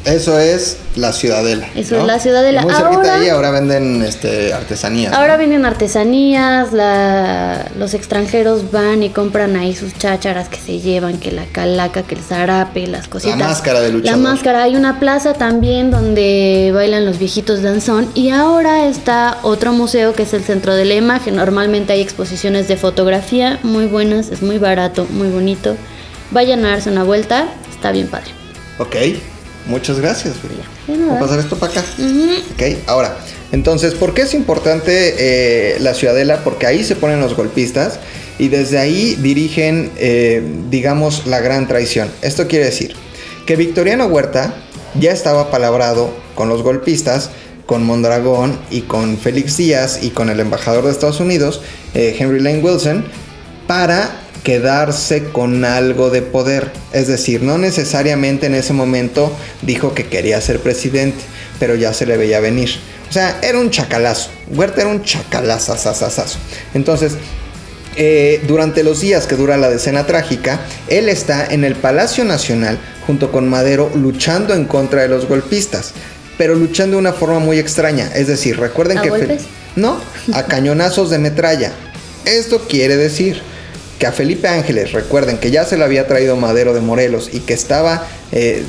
Eso es la ciudadela. Eso ¿no? es la ciudadela. Muy cerquita Ahora- de ahí ahora venden este, artesanías. Ahora ¿no? vienen artesanías, la- los extranjeros van y compran ahí sus chácharas que se llevan, que la calaca, que el zarape, las cositas. máscara de La luchador. máscara. Hay una plaza también donde bailan los viejitos danzón y ahora está otro museo que es el Centro de la Imagen. Normalmente hay exposiciones de fotografía muy buenas, es muy barato, muy bonito. Vayan a darse una vuelta, está bien padre. Ok. Muchas gracias, nada. Voy a pasar esto para acá. Ujú. Ok, ahora, entonces, ¿por qué es importante eh, la ciudadela? Porque ahí se ponen los golpistas y desde ahí dirigen, eh, digamos, la gran traición. Esto quiere decir que Victoriano Huerta ya estaba palabrado con los golpistas, con Mondragón y con Félix Díaz y con el embajador de Estados Unidos, eh, Henry Lane Wilson, para quedarse con algo de poder. Es decir, no necesariamente en ese momento dijo que quería ser presidente, pero ya se le veía venir. O sea, era un chacalazo. Huerta era un chacalazo. Entonces, eh, durante los días que dura la decena trágica, él está en el Palacio Nacional junto con Madero luchando en contra de los golpistas, pero luchando de una forma muy extraña. Es decir, recuerden ¿A que... Golpes? No, a cañonazos de metralla. Esto quiere decir que a Felipe Ángeles, recuerden que ya se le había traído Madero de Morelos y que estaba eh,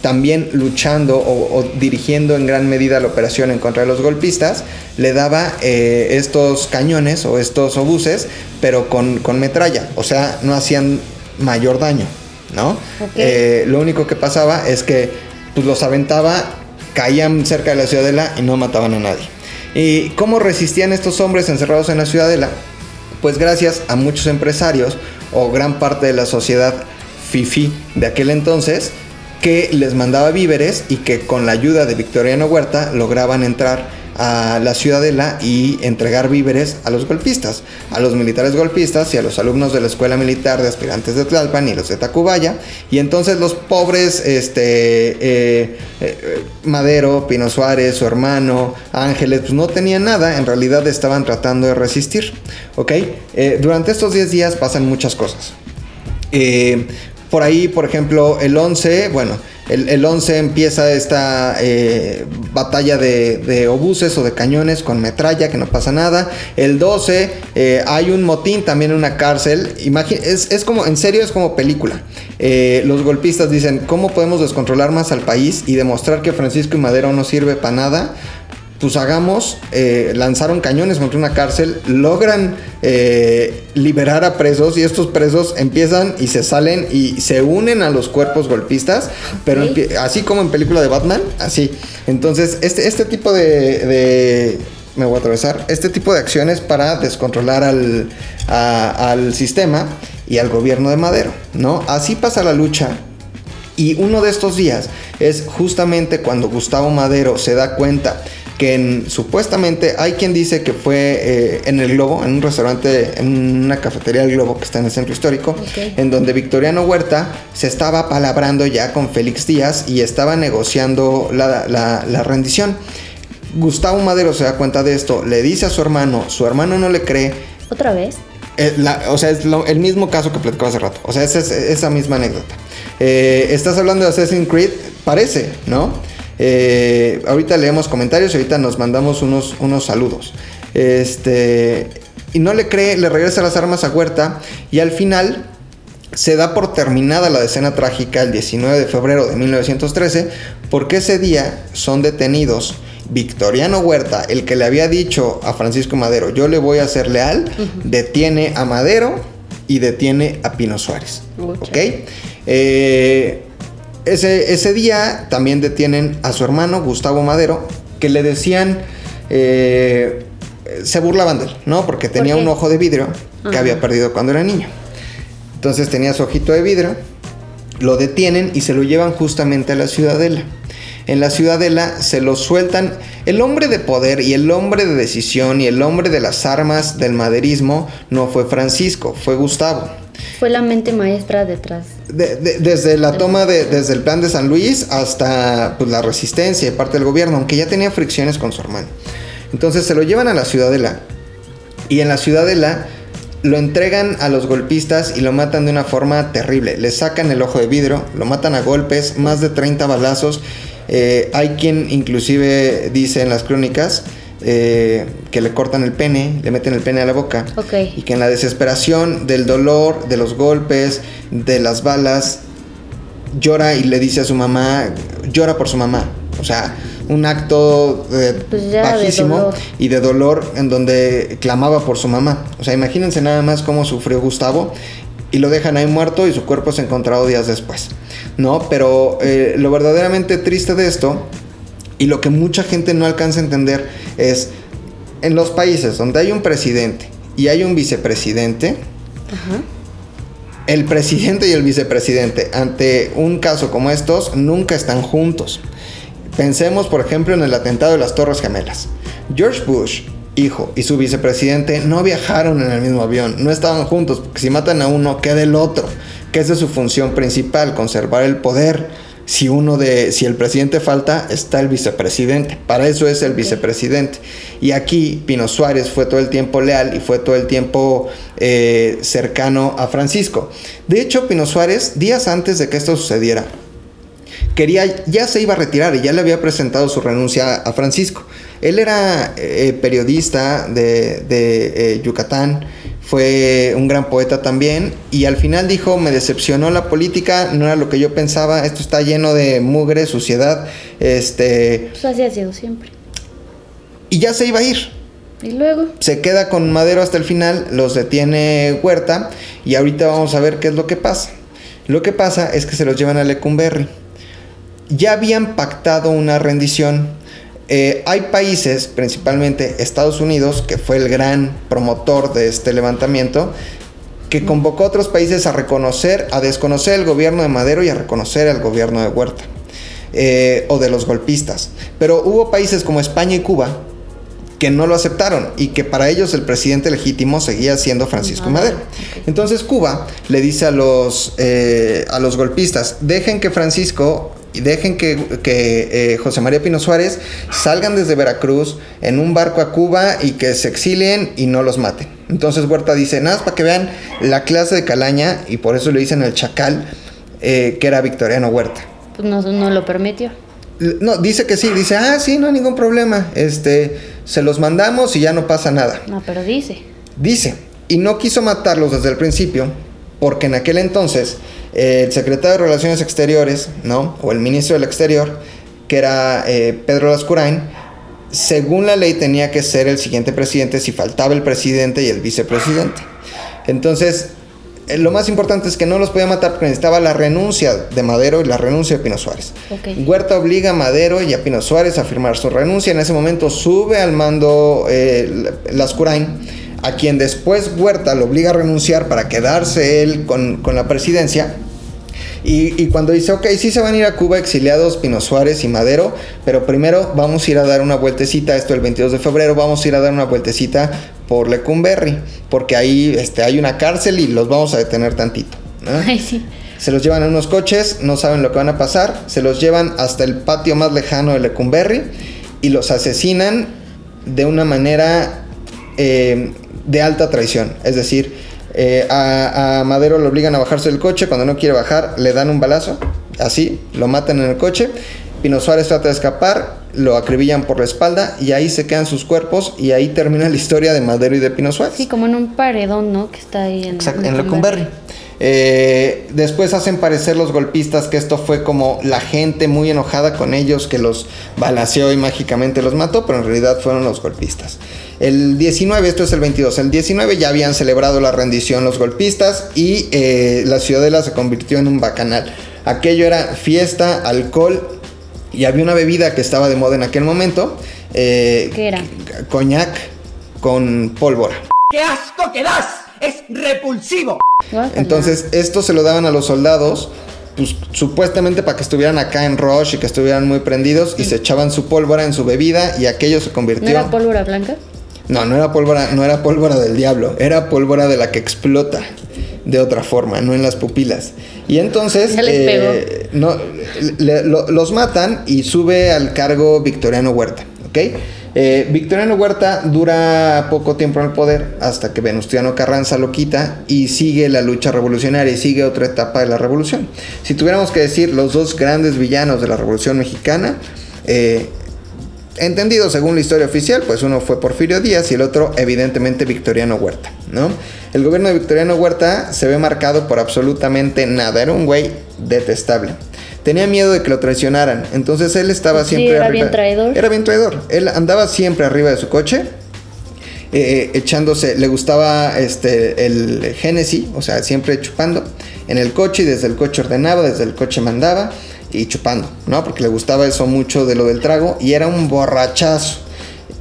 también luchando o, o dirigiendo en gran medida la operación en contra de los golpistas, le daba eh, estos cañones o estos obuses, pero con, con metralla, o sea, no hacían mayor daño, ¿no? Eh, lo único que pasaba es que pues, los aventaba, caían cerca de la ciudadela y no mataban a nadie. ¿Y cómo resistían estos hombres encerrados en la ciudadela? Pues gracias a muchos empresarios o gran parte de la sociedad fifi de aquel entonces que les mandaba víveres y que con la ayuda de Victoriano Huerta lograban entrar a la ciudadela y entregar víveres a los golpistas, a los militares golpistas y a los alumnos de la escuela militar de aspirantes de Tlalpan y los de Tacubaya. Y entonces los pobres, este, eh, eh, Madero, Pino Suárez, su hermano, Ángeles, pues no tenían nada, en realidad estaban tratando de resistir. ¿Ok? Eh, durante estos 10 días pasan muchas cosas. Por ahí, por ejemplo, el 11, bueno, el, el 11 empieza esta eh, batalla de, obuses o de cañones con metralla, que no pasa nada. El 12 eh, hay un motín también en una cárcel. Es como, en serio, es como película. Eh, los golpistas dicen, ¿cómo podemos descontrolar más al país y demostrar que Francisco y Madero no sirve para nada? Pues hagamos, eh, lanzaron cañones contra una cárcel, logran eh, liberar a presos y estos presos empiezan y se salen y se unen a los cuerpos golpistas, pero así como en película de Batman, así. Entonces, este, este tipo de, de- Me voy a atravesar. Este tipo de acciones para descontrolar al, a- al sistema y al gobierno de Madero, ¿no? Así pasa la lucha y uno de estos días es justamente cuando Gustavo Madero se da cuenta que en- supuestamente hay quien dice que fue eh, en el Globo, en un restaurante, en una cafetería del Globo que está en el centro histórico, en donde Victoriano Huerta se estaba palabrando ya con Félix Díaz y estaba negociando la, la- la rendición. Gustavo Madero se da cuenta de esto, le dice a su hermano, su hermano no le cree, ¿Otra vez? eh, la- o sea, es lo- el mismo caso que platicaba hace rato. O sea, es, es- esa misma anécdota. Eh, estás hablando de Assassin's Creed, parece, ¿no? Eh, ahorita leemos comentarios, ahorita nos mandamos unos, unos saludos. Este, y no le cree, le regresa las armas a Huerta y al final se da por terminada la decena trágica el 19 de febrero de 1913 porque ese día son detenidos Victoriano Huerta, el que le había dicho a Francisco Madero, yo le voy a ser leal, detiene a Madero y detiene a Pino Suárez. Mucha. ¿Ok? Eh, ese, ese día también detienen a su hermano Gustavo Madero, que le decían, eh, se burlaban de él, ¿no? Porque tenía un ojo de vidrio que Ajá. había perdido cuando era niño. Entonces tenía su ojito de vidrio, lo detienen y se lo llevan justamente a la ciudadela. En la ciudadela se lo sueltan. El hombre de poder y el hombre de decisión y el hombre de las armas del maderismo no fue Francisco, fue Gustavo. Fue la mente maestra detrás. De- de- desde la toma de, desde el plan de San Luis hasta pues, la resistencia de parte del gobierno, aunque ya tenía fricciones con su hermano. Entonces se lo llevan a la ciudadela y en la ciudadela lo entregan a los golpistas y lo matan de una forma terrible. Le sacan el ojo de vidrio, lo matan a golpes, más de 30 balazos. Eh, hay quien inclusive dice en las crónicas eh, que le cortan el pene, le meten el pene a la boca. Ok. Y que en la desesperación del dolor, de los golpes, de las balas, llora y le dice a su mamá, llora por su mamá. O sea, un acto eh, Pues de bajísimo y de dolor en donde clamaba por su mamá. O sea, imagínense nada más cómo sufrió Gustavo y lo dejan ahí muerto y su cuerpo es encontrado días después. ¿No? Pero eh, lo verdaderamente triste de esto y lo que mucha gente no alcanza a entender es en los países donde hay un presidente y hay un vicepresidente, Ajá. el presidente y el vicepresidente ante un caso como estos nunca están juntos. Pensemos, por ejemplo, en el atentado de las Torres Gemelas. George Bush, hijo, y su vicepresidente no viajaron en el mismo avión, no estaban juntos, porque si matan a uno, queda el otro, que es de su función principal, conservar el poder. Si uno de, si el presidente falta, está el vicepresidente. Para eso es el vicepresidente. Y aquí Pino Suárez fue todo el tiempo leal y fue todo el tiempo eh, cercano a Francisco. De hecho, Pino Suárez, días antes de que esto sucediera, quería, ya se iba a retirar y ya le había presentado su renuncia a Francisco. Él era eh, periodista de, de, eh, Yucatán, fue un gran poeta también y al final dijo, me decepcionó la política, no era lo que yo pensaba, esto está lleno de mugre, suciedad, este, Pues así ha sido siempre. y ya se iba a ir. Y luego, Se queda con Madero hasta el final, los detiene Huerta y ahorita vamos a ver qué es lo que pasa. Lo que pasa es que se los llevan a Lecumberri. Ya habían pactado una rendición. Eh, hay países, principalmente Estados Unidos, que fue el gran promotor de este levantamiento, que convocó a otros países a reconocer, a desconocer el gobierno de Madero y a reconocer el gobierno de Huerta. eh, o de los golpistas. Pero hubo países como España y Cuba que no lo aceptaron y que para ellos el presidente legítimo seguía siendo Francisco Madero. Entonces Cuba le dice a los, eh, a los golpistas, dejen que Francisco y dejen que, que, eh, José María Pino Suárez salgan desde Veracruz en un barco a Cuba y que se exilien y no los maten. Entonces Huerta dice, nada, para que vean la clase de calaña, y por eso le dicen el chacal, eh, que era Victoriano Huerta. pues no, no lo permitió. No, dice que sí, dice, ah, sí, no hay ningún problema. Este, se los mandamos y ya no pasa nada. No, pero dice. Dice, y no quiso matarlos desde el principio, porque en aquel entonces eh, el secretario de Relaciones Exteriores, ¿no? O el ministro del Exterior, que era eh, Pedro Lascurain, según la ley tenía que ser el siguiente presidente si faltaba el presidente y el vicepresidente. Entonces, lo más importante es que no los podía matar porque necesitaba la renuncia de Madero y la renuncia de Pino Suárez. Huerta obliga a Madero y a Pino Suárez a firmar su renuncia. En ese momento sube al mando eh, Lascurain, a quien después Huerta lo obliga a renunciar para quedarse él con, con la presidencia. Y, y cuando dice, ok, sí se van a ir a Cuba exiliados Pino Suárez y Madero, pero primero vamos a ir a dar una vueltecita, esto el 22 de febrero, vamos a ir a dar una vueltecita por Lecumberri, porque ahí este, hay una cárcel y los vamos a detener tantito. ¿no? Ay, sí. Se los llevan en unos coches, no saben lo que van a pasar, se los llevan hasta el patio más lejano de Lecumberri y los asesinan de una manera eh, de alta traición. Es decir, eh, a, a Madero lo obligan a bajarse del coche, cuando no quiere bajar le dan un balazo, así, lo matan en el coche. Pino Suárez trata de escapar, lo acribillan por la espalda y ahí se quedan sus cuerpos y ahí termina la historia de Madero y de Pino Suárez. Sí, como en un paredón, ¿no? Que está ahí en, Exacto, en Lecumberri. Eh, después hacen parecer los golpistas que esto fue como la gente muy enojada con ellos que los balaceó y mágicamente los mató, pero en realidad fueron los golpistas. El 19, esto es el 22, el 19 ya habían celebrado la rendición los golpistas y eh, la ciudadela se convirtió en un bacanal. Aquello era fiesta, alcohol y había una bebida que estaba de moda en aquel momento. eh, ¿Qué era? Coñac con pólvora. ¡Qué asco que das! ¡Es repulsivo! Entonces, esto se lo daban a los soldados pues, supuestamente para que estuvieran acá en Rush y que estuvieran muy prendidos y se echaban su pólvora en su bebida y aquello se convirtió... ¿No era pólvora blanca? No, no era pólvora, no era pólvora del diablo, era pólvora de la que explota de otra forma, no en las pupilas. Y entonces les eh, no, le- lo- los matan y sube al cargo Victoriano Huerta, ¿ok? Eh, Victoriano Huerta dura poco tiempo en el poder hasta que Venustiano Carranza lo quita y sigue la lucha revolucionaria y sigue otra etapa de la revolución. Si tuviéramos que decir los dos grandes villanos de la revolución mexicana, eh, entendido según la historia oficial, pues uno fue Porfirio Díaz y el otro evidentemente Victoriano Huerta, ¿no? El gobierno de Victoriano Huerta se ve marcado por absolutamente nada, era un güey detestable. Tenía miedo de que lo traicionaran, entonces él estaba Sí, siempre era arriba. bien traidor. Era bien traidor. Él andaba siempre arriba de su coche, eh, echándose, le gustaba este el Genesis, o sea, siempre chupando en el coche y desde el coche ordenaba, desde el coche mandaba y chupando, ¿no? Porque le gustaba eso mucho de lo del trago y era un borrachazo.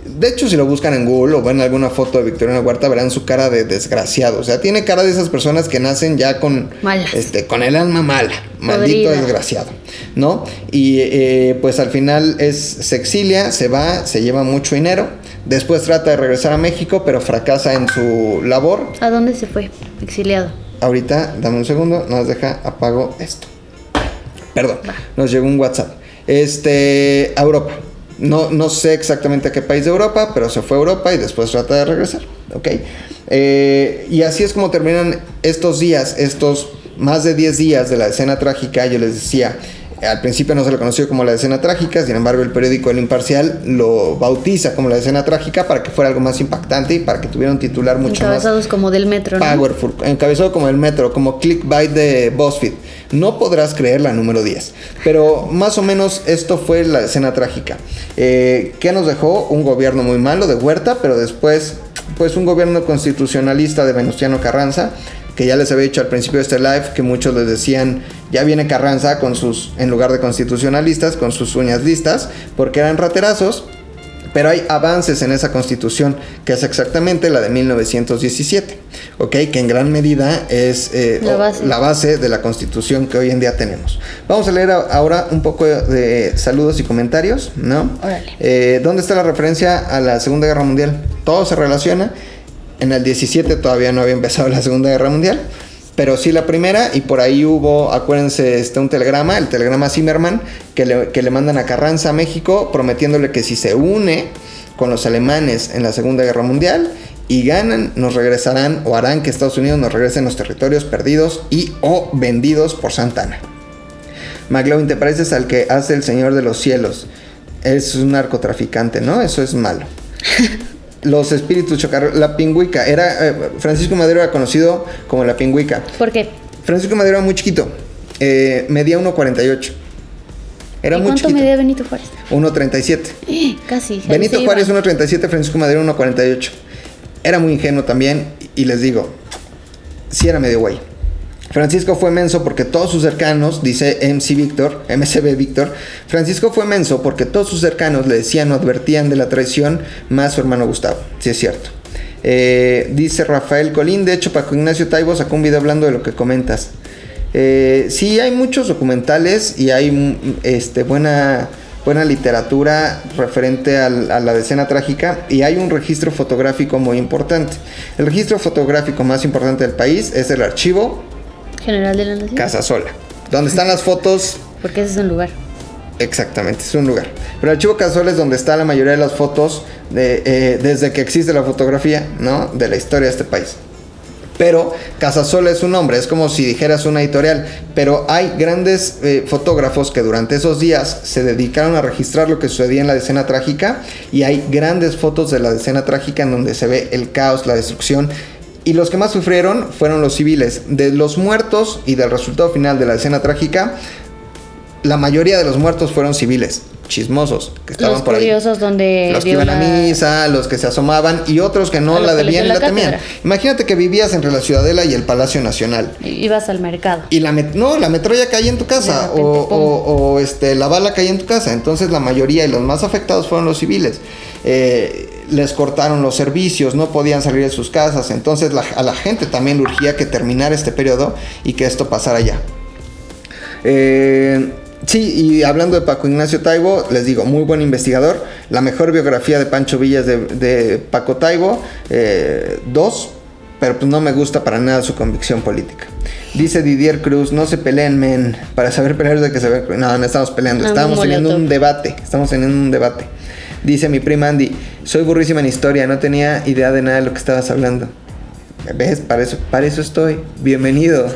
De hecho, si lo buscan en Google o ven alguna foto de Victoriano Huerta, verán su cara de desgraciado. O sea, tiene cara de esas personas que nacen ya con, Malas. este, con el alma mala. Maldito Podrida. desgraciado, ¿no? Y eh, pues al final es, se exilia, se va, se lleva mucho dinero. Después trata de regresar a México, pero fracasa en su labor. ¿A dónde se fue? Exiliado. Ahorita, dame un segundo, nos deja, apago esto. Perdón, nos llegó un WhatsApp. Este, a Europa. No, no sé exactamente a qué país de Europa, pero se fue a Europa y después trata de regresar. ¿Ok? Eh, y así es como terminan estos días, estos más de 10 días de la escena trágica. Yo les decía, al principio no se lo conoció como la escena trágica, sin embargo el periódico El Imparcial lo bautiza como la escena trágica para que fuera algo más impactante y para que tuviera un titular mucho más Encabezados como del metro, ¿no? Powerful, encabezado como el metro, como clickbait de BuzzFeed. No podrás creer la número 10. Pero más o menos esto fue la escena trágica. Eh, que nos dejó un gobierno muy malo de Huerta, pero después, pues un gobierno constitucionalista de Venustiano Carranza. Que ya les había dicho al principio de este live que muchos les decían, ya viene Carranza con sus, en lugar de constitucionalistas, con sus uñas listas, porque eran raterazos. Pero hay avances en esa constitución, que es exactamente la de 1917, ¿ok? Que en gran medida es eh, La base. la base de la constitución que hoy en día tenemos. Vamos a leer ahora un poco de saludos y comentarios, ¿no? Órale. Eh, ¿Dónde está la referencia a la Segunda Guerra Mundial? Todo se relaciona. En el 17 todavía no había empezado la Segunda Guerra Mundial. Pero sí la primera, y por ahí hubo, acuérdense, este, un telegrama, el telegrama Zimmerman, que le, que le mandan a Carranza a México, prometiéndole que si se une con los alemanes en la Segunda Guerra Mundial y ganan, nos regresarán o harán que Estados Unidos nos regresen los territorios perdidos y o vendidos por Santana. McLovin, ¿te pareces al que hace el Señor de los Cielos? Es un narcotraficante, ¿no? Eso es malo. Los espíritus chocarreros. La pingüica. Era, eh, Francisco Madero era conocido como la pingüica. ¿Por qué? Francisco Madero era muy chiquito. eh, medía 1.48. Era ¿Y muy cuánto chiquito. medía Benito Juárez? 1.37. Casi. Benito Juárez iba. 1.37, Francisco Madero 1.48. Era muy ingenuo también y les digo, sí era medio güey. Francisco fue menso porque todos sus cercanos, dice MC Víctor, MCB Víctor, Francisco fue menso porque todos sus cercanos le decían o advertían de la traición más su hermano Gustavo. Sí es cierto. Eh, dice Rafael Colín, de hecho Paco Ignacio Taibo sacó un video hablando de lo que comentas. Eh, sí, hay muchos documentales y hay mm, este, buena, buena literatura referente a la decena trágica y hay un registro fotográfico muy importante. El registro fotográfico más importante del país es el archivo General de la Nación. Casasola, donde están las fotos Porque ese es un lugar. Exactamente, es un lugar. Pero el archivo casual es donde está la mayoría de las fotos de, eh, desde que existe la fotografía, ¿no? De la historia de este país. Pero Casasola es un nombre, es como si dijeras una editorial. Pero hay grandes eh, fotógrafos que durante esos días se dedicaron a registrar lo que sucedía en la escena trágica. Y hay grandes fotos de la escena trágica en donde se ve el caos, la destrucción. Y los que más sufrieron fueron los civiles. De los muertos y del resultado final de la escena trágica, la mayoría de los muertos fueron civiles, chismosos, que estaban Los por ahí. donde Los que iban a misa, los que se asomaban y otros que no la debían y la la temían. Imagínate que vivías entre la Ciudadela y el Palacio Nacional. Ibas al mercado. Y la met- no, la metralla caía en tu casa De repente, o, pum. o- o, este, la bala caía en tu casa. Entonces la mayoría y los más afectados fueron los civiles. Eh, les cortaron los servicios, no podían salir de sus casas. Entonces la- a la gente también le urgía que terminara este periodo y que esto pasara ya. Eh, sí, y hablando de Paco Ignacio Taibo, les digo, muy buen investigador. La mejor biografía de Pancho Villas de, de Paco Taibo, eh, dos, pero pues no me gusta para nada su convicción política. Dice Didier Cruz, no se peleen, men. Para saber pelear de que se ve. No, no estamos peleando. Estamos teniendo un debate. Estamos teniendo un debate. Dice mi prima Andy, soy burrísima en historia, no tenía idea de nada de lo que estabas hablando. ¿Ves? Para eso, para eso estoy. Bienvenido.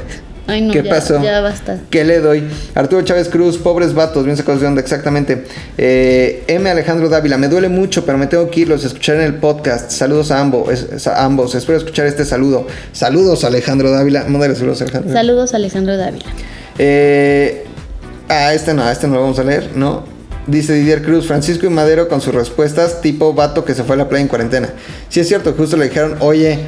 Ay, no, ¿Qué ya, pasó? Ya basta. ¿Qué le doy? Arturo Chávez Cruz, pobres vatos, bien sacados de onda, exactamente. Eh, M. Alejandro Dávila, me duele mucho, pero me tengo que ir, los escucharé en el podcast. Saludos a ambos, es- a ambos. espero escuchar este saludo. Saludos, Alejandro Dávila. Mándale saludos, Alejandro. Saludos, Alejandro Dávila. Eh, ah, este no, este no lo vamos a leer, ¿no? Dice Didier Cruz, Francisco y Madero con sus respuestas tipo vato que se fue a la playa en cuarentena. Sí es cierto, justo le dijeron, oye,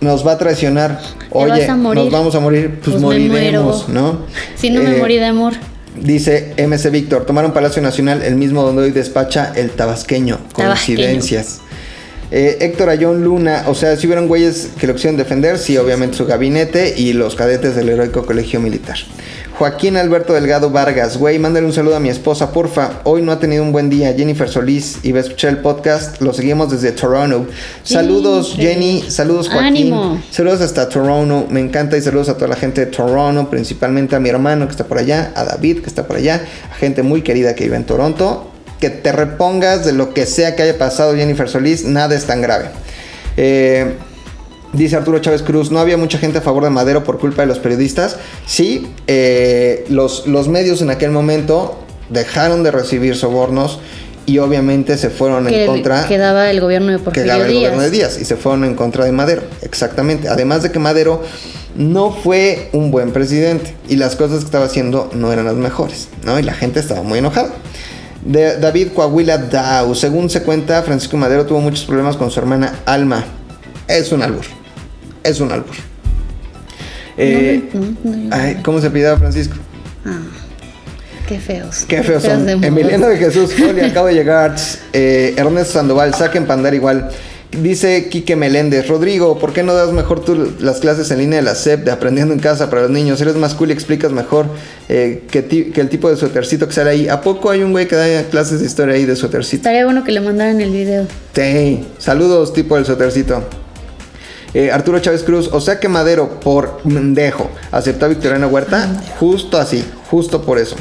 nos va a traicionar, oye, a nos vamos a morir, pues, Pues moriremos. ¿no? Si no me Eh, morí de amor. Dice MC Víctor, tomaron Palacio Nacional, el mismo donde hoy despacha el tabasqueño. Tabasqueño. Coincidencias. Eh, Héctor Ayón Luna, o sea, si hubieron güeyes que lo quisieron defender, sí, obviamente su gabinete y los cadetes del heroico colegio militar. Joaquín Alberto Delgado Vargas, güey, mándale un saludo a mi esposa, porfa. Hoy no ha tenido un buen día. Jennifer Solís, iba a escuchar el podcast, lo seguimos desde Toronto. Saludos. Jenny, saludos, Joaquín. Ánimo. Saludos hasta Toronto, me encanta y saludos a toda la gente de Toronto, principalmente a mi hermano que está por allá, a David que está por allá, a gente muy querida que vive en Toronto. Que te repongas de lo que sea que haya pasado Jennifer Solís, nada es tan grave. Eh, Dice Arturo Chávez Cruz, no había mucha gente a favor de Madero por culpa de los periodistas. Sí, eh, los, los medios en aquel momento dejaron de recibir sobornos y obviamente se fueron en contra quedaba el gobierno de Porfirio daba el Díaz. gobierno de Díaz y se fueron en contra de Madero, exactamente. Además de que Madero no fue un buen presidente y las cosas que estaba haciendo no eran las mejores, ¿no? Y la gente estaba muy enojada. De David Coahuila Dau, según se cuenta, Francisco Madero tuvo muchos problemas con su hermana Alma. Es un albur, es un albur. Eh, No, no, no, ay, ¿Cómo se pidaba Francisco? Ah, qué feos. Qué feos son. de. Emiliano de Jesús, Oli, acabo de llegar. Eh, Ernesto Sandoval, saquen pandar igual. Dice Quique Meléndez, Rodrigo, ¿por qué no das mejor tú las clases en línea de la SEP de aprendiendo en casa para los niños? Eres más cool y explicas mejor eh, que, ti- que el tipo de suétercito que sale ahí. ¿A poco hay un güey que da clases de historia ahí de suétercito? Estaría bueno que le mandaran el video. Sí, saludos tipo del sotercito. Eh, Arturo Chávez Cruz, o sea que Madero, por mendejo, aceptó a Victoriano Huerta, justo así, justo por eso.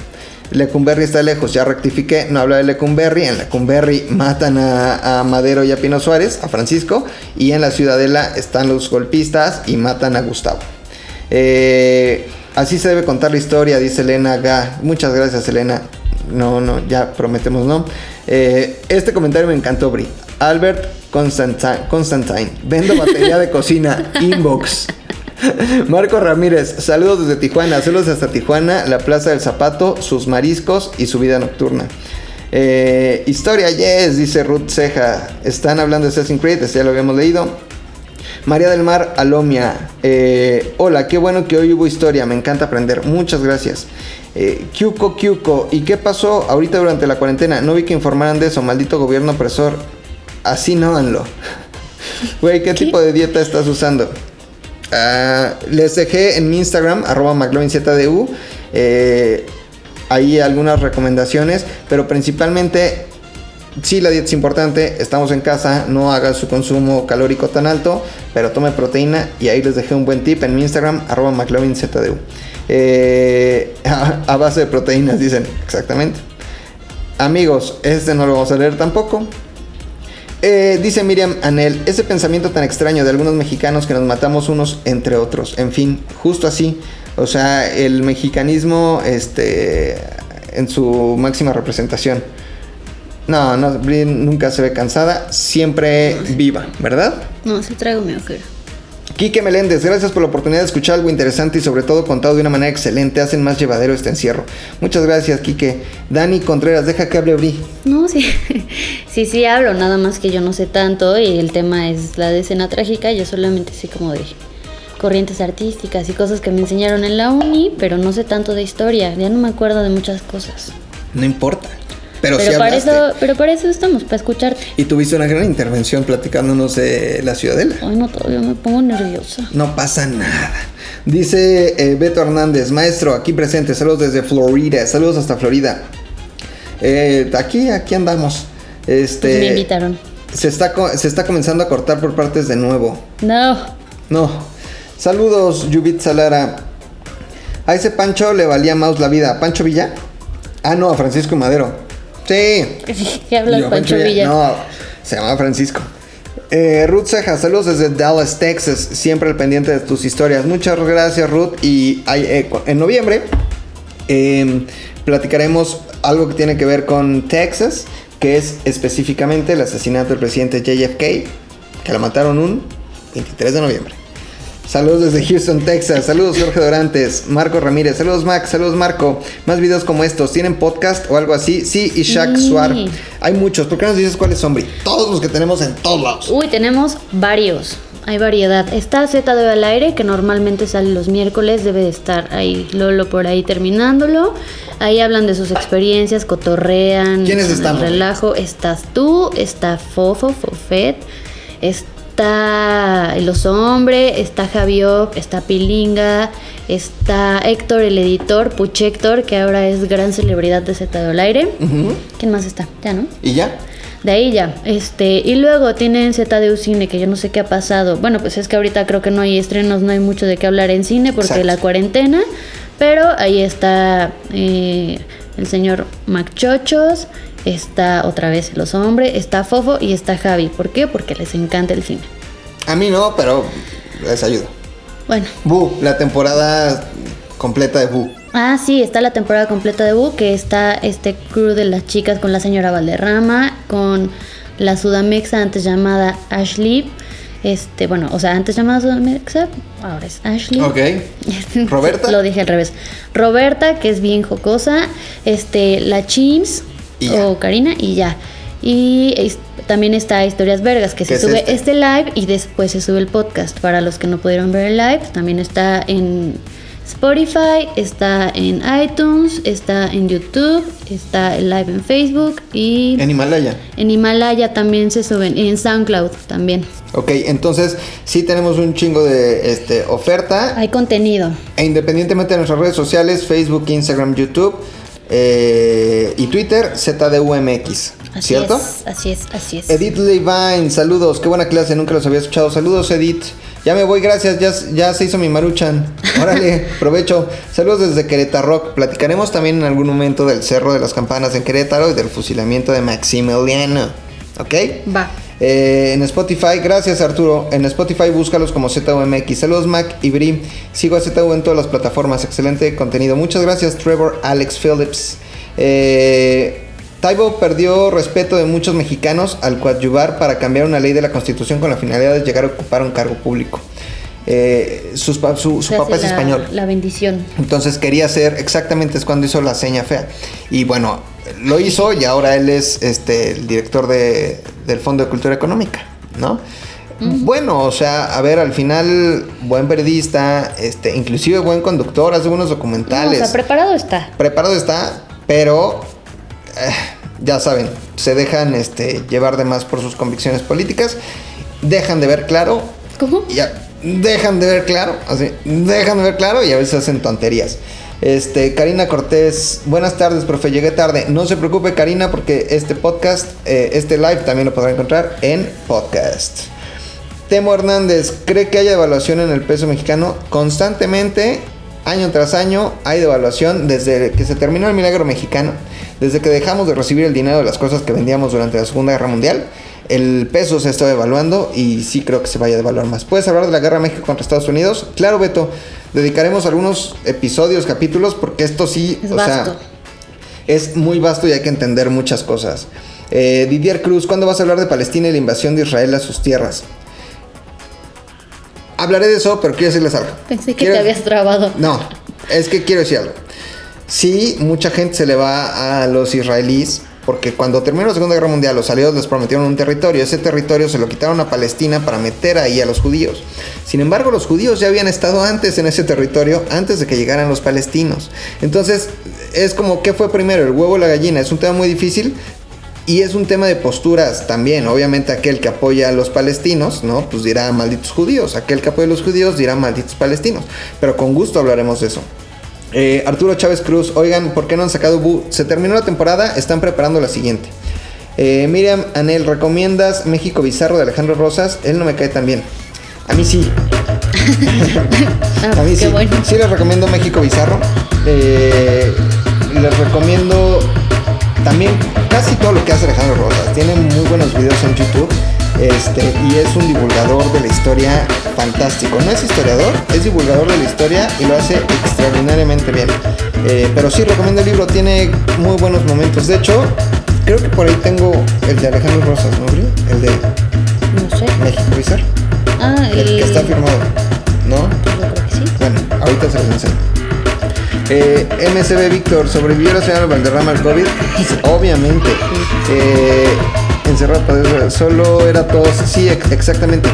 Lecumberri está lejos, ya rectifiqué, no habla de Lecumberri, en Lecumberri matan a, a Madero y a Pino Suárez, a Francisco, y en la Ciudadela están los golpistas y matan a Gustavo. Eh, así se debe contar la historia, dice Elena Ga. Muchas gracias, Elena. No, no, ya prometemos no. Eh, este comentario me encantó, Bri. Albert Constantine, Constantine. Vendo batería de cocina. Inbox. Marco Ramírez, saludos desde Tijuana, saludos hasta Tijuana, la Plaza del Zapato, sus mariscos y su vida nocturna. Eh, historia, yes, dice Ruth Ceja. Están hablando de Assassin's Creed, este ya lo habíamos leído. María del Mar Alomia. eh, hola, qué bueno que hoy hubo historia. Me encanta aprender. Muchas gracias. Eh, Kyuko Kyuko. ¿Y qué pasó ahorita durante la cuarentena? No vi que informaran de eso. Maldito gobierno opresor. Así no háganlo. Güey, ¿qué, tipo de dieta estás usando? Ah, les dejé en mi Instagram, arroba McLovinZDU, eh, ahí algunas recomendaciones, pero principalmente Sí, la dieta es importante, estamos en casa, no haga su consumo calórico tan alto, pero tome proteína y ahí les dejé un buen tip en mi Instagram, arroba McLovinZDU. Eh, a, a base de proteínas, dicen, exactamente. Amigos, este no lo vamos a leer tampoco. Eh, dice Miriam Anel, ese pensamiento tan extraño de algunos mexicanos que nos matamos unos entre otros. En fin, justo así. O sea, el mexicanismo este, en su máxima representación. No, no, Bri nunca se ve cansada, siempre viva, ¿verdad? No, sí traigo mi ojera. Quique Meléndez, gracias por la oportunidad de escuchar algo interesante y sobre todo contado de una manera excelente. Hacen más llevadero este encierro. Muchas gracias, Quique. Dani Contreras, deja que hable Bri. No, sí, sí, sí hablo, nada más que yo no sé tanto y el tema es la de escena trágica, yo solamente sé como de corrientes artísticas y cosas que me enseñaron en la uni, pero no sé tanto de historia, ya no me acuerdo de muchas cosas. No importa. Pero, sí para eso, pero para eso estamos, para escucharte. Y tuviste una gran intervención platicándonos de la ciudadela. Ay, no, todavía me pongo nerviosa. No pasa nada. Dice eh, Beto Hernández, maestro, aquí presente, saludos desde Florida, saludos hasta Florida. Eh, aquí, aquí andamos. Este, Pues me invitaron. Se está, se está comenzando a cortar por partes de nuevo. No. No. Saludos, Yubit Salara. A ese Pancho le valía mouse la vida. ¿Pancho Villa? Ah, no, a Francisco Madero. Sí. ¿Qué hablas, Yo, Pancho Villa? No, se llama Francisco. Eh, Ruth Ceja, saludos desde Dallas, Texas. Siempre al pendiente de tus historias. Muchas gracias, Ruth. Y hay, eh, en noviembre eh, platicaremos algo que tiene que ver con Texas, que es específicamente el asesinato del presidente JFK, que lo mataron un 23 de noviembre. Saludos desde Houston, Texas. Saludos Jorge Dorantes, Marco Ramírez. Saludos Max, saludos Marco. Más videos como estos. ¿Tienen podcast o algo así? Sí, y Shaq Sí. Suar. Hay muchos. ¿Por qué nos dices cuáles son? Todos los que tenemos en todos lados. Uy, tenemos varios. Hay variedad. Está ZD al aire, que normalmente sale los miércoles, debe de estar ahí Lolo por ahí terminándolo. Ahí hablan de sus experiencias, cotorrean. ¿Quiénes estamos? Relajo. Estás tú, está Fofo, Fofet, está El Oso Hombre, está Javiop, está Pilinga, está Héctor, el editor, Puchector, que ahora es gran celebridad de ZD al aire. ¿Quién más está? Ya, ¿no? ¿Y ya? De ahí ya, este, y luego tienen ZDU Cine, que yo no sé qué ha pasado. Bueno, pues es que ahorita creo que no hay estrenos, no hay mucho de qué hablar en cine porque Exacto. la cuarentena. Pero ahí está eh, el señor Macchochos, está otra vez los hombres, está Fofo y está Javi. ¿Por qué? Porque les encanta el cine. A mí no, pero les ayudo. Bueno, Bu, la temporada completa de Bu. Ah, sí, está la temporada completa de Bu, que está este crew de las chicas con la señora Valderrama, con la Sudamexa antes llamada Ashley. Este, bueno, o sea, antes llamada Sudamexa, ahora es Ashley. Ok. ¿Roberta? Lo dije al revés. Roberta, que es bien jocosa. Este, la Chims Y o Karina, y ya. Y es- también está Historias Vergas, que ¿Qué se es sube este? este live y después se sube el podcast. Para los que no pudieron ver el live, también está en Spotify, está en iTunes, está en YouTube, está el live en Facebook y En Himalaya. en Himalaya también se suben, y en SoundCloud también. Ok, entonces sí tenemos un chingo de este, oferta. Hay contenido. E independientemente de nuestras redes sociales, Facebook, Instagram, YouTube eh, y Twitter, ZDUMX. Así ¿Cierto? es, así es, así es. Edith Levine, saludos, qué buena clase, nunca los había escuchado. Saludos, Edith. Ya me voy, gracias, ya, ya se hizo mi maruchan. Órale, provecho. Saludos desde Querétaro. Platicaremos también en algún momento del Cerro de las Campanas en Querétaro y del fusilamiento de Maximiliano. ¿Ok? Va. Eh, en Spotify, gracias Arturo. En Spotify búscalos como ZUMX. Saludos Mac y Bri. Sigo a ZU en todas las plataformas. Excelente contenido. Muchas gracias Trevor Alex Phillips. Eh, Taibo perdió respeto de muchos mexicanos al coadyuvar para cambiar una ley de la constitución con la finalidad de llegar a ocupar un cargo público. Eh, sus su papá es la- español. La bendición. Entonces quería hacer exactamente es cuando hizo la seña fea. Y bueno, lo hizo y ahora él es este el director de, del Fondo de Cultura Económica, ¿no? Bueno, o sea, a ver, al final, buen periodista, este, inclusive buen conductor, hace buenos No, o documentales. sea, preparado está. Preparado está, pero eh, ya saben, se dejan este, llevar de más por sus convicciones políticas, dejan de ver claro ¿Cómo? ya dejan de ver claro, así, dejan de ver claro y a veces hacen tonterías. Este, Karina Cortés, buenas tardes, profe, llegué tarde. No se preocupe, Karina, porque este podcast, eh, este live también lo podrá encontrar en podcast. Temo Hernández, ¿cree que haya devaluación en el peso mexicano? Constantemente, año tras año, hay devaluación desde que se terminó el milagro mexicano, desde que dejamos de recibir el dinero de las cosas que vendíamos durante la Segunda Guerra Mundial. El peso se está devaluando y sí creo que se vaya a devaluar más. ¿Puedes hablar de la guerra México contra Estados Unidos? Claro, Beto. Dedicaremos algunos episodios, capítulos, porque esto sí, Es o vasto. sea, es muy vasto y hay que entender muchas cosas. Eh, Didier Cruz, ¿cuándo vas a hablar de Palestina y la invasión de Israel a sus tierras? Hablaré de eso, pero quiero decirles algo. Pensé que Quiero- te habías trabado. No, es que quiero decir algo. Sí, mucha gente se le va a los israelíes porque cuando terminó la Segunda Guerra Mundial los aliados les prometieron un territorio, ese territorio se lo quitaron a Palestina para meter ahí a los judíos. Sin embargo, los judíos ya habían estado antes en ese territorio, antes de que llegaran los palestinos. Entonces, es como, ¿qué fue primero, el huevo o la gallina? Es un tema muy difícil, y es un tema de posturas también. Obviamente aquel que apoya a los palestinos, ¿no? Pues dirá malditos judíos. Aquel que apoya a los judíos dirá malditos palestinos. Pero con gusto hablaremos de eso. Eh, Arturo Chávez Cruz, oigan, ¿por qué no han sacado Bu? Se terminó la temporada, están preparando la siguiente. Eh, Miriam Anel, ¿recomiendas México Bizarro de Alejandro Rosas? Él no me cae tan bien. A mí sí. Ah, A mí sí. bueno. Sí les recomiendo México Bizarro. Eh, les recomiendo también casi todo lo que hace Alejandro Rosas. Tiene muy buenos videos en YouTube. Este, y es un divulgador de la historia fantástico. No es historiador, es divulgador de la historia y lo hace extraordinariamente bien. Eh, pero sí recomiendo el libro, tiene muy buenos momentos. De hecho, creo que por ahí tengo el de Alejandro Rosas, ¿no, Bri? El de No sé. México Bizarro. Ah, El el. que está firmado, ¿no? Yo creo que sí. Bueno, ahorita se los enseño. Eh, MCB Víctor, ¿sobrevivió la señora Valderrama al COVID? Obviamente. Eh, encerrado, pues, solo era tos. Sí, ex- exactamente.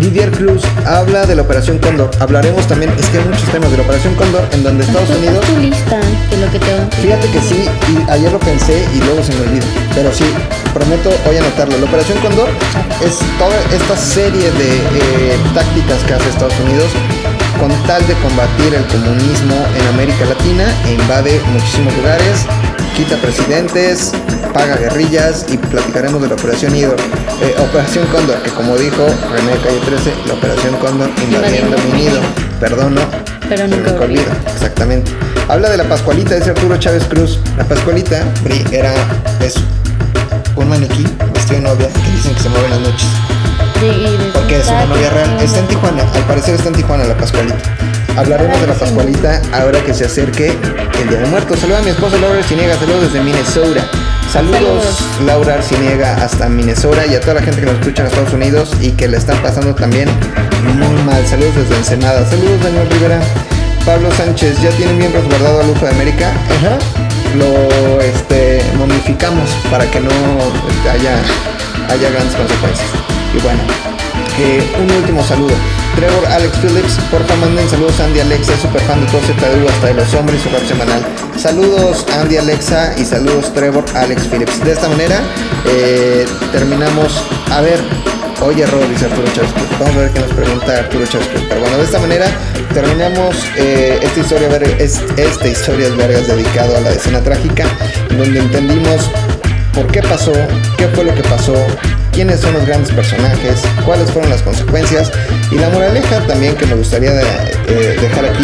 Didier Cruz habla de la Operación Cóndor. Hablaremos también, es que hay muchos temas de la Operación Cóndor en donde Estados Unidos. tu lista de lo que te Fíjate que sí, y ayer lo pensé y luego se me olvidó. Pero sí, prometo hoy anotarlo. La Operación Condor es toda esta serie de eh, tácticas que hace Estados Unidos con tal de combatir el comunismo en América Latina e invade muchísimos lugares, quita presidentes, paga guerrillas y platicaremos de la Operación Idor, eh, Operación Cóndor, que como dijo René Calle 13, la Operación Cóndor invadiendo mi nido. Perdono, Pero nunca nunca olvido. Exactamente. Habla de la Pascualita, dice Arturo Chávez Cruz. La Pascualita, era eso. Un maniquí vestido de novia que dicen que se mueve en las noches. Porque es una novia real. Está en Tijuana, al parecer está en Tijuana la Pascualita. Hablaremos de la Pascualita ahora que se acerque el Día de Muertos. Saluda a mi esposa Laura Arciniega, saludos desde Minnesota. Saludos, Saludos. Laura Arciniega hasta Minnesota y a toda la gente que nos escucha en Estados Unidos y que le están pasando también muy mal. Saludos desde Ensenada. Saludos, Daniel Rivera. Pablo Sánchez, ¿ya tienen bien resguardado a Lujo de América? Ajá. Lo este, momificamos para que no haya, haya grandes consecuencias. Y bueno, eh, un último saludo. Trevor Alex Phillips, porfa manden saludos a Andy Alexa, es super fan de todo ZDU hasta de los hombres su rap semanal. Saludos Andy Alexa y saludos Trevor Alex Phillips. De esta manera eh, terminamos. A ver, oye Rod, dice Arturo Cruz. Vamos a ver qué nos pregunta Arturo Cruz. Pero bueno, de esta manera terminamos eh, esta historia es- esta historia de vergas dedicado a la escena trágica, donde entendimos por qué pasó, qué fue lo que pasó, quiénes son los grandes personajes, cuáles fueron las consecuencias. Y la moraleja también que me gustaría eh, dejar aquí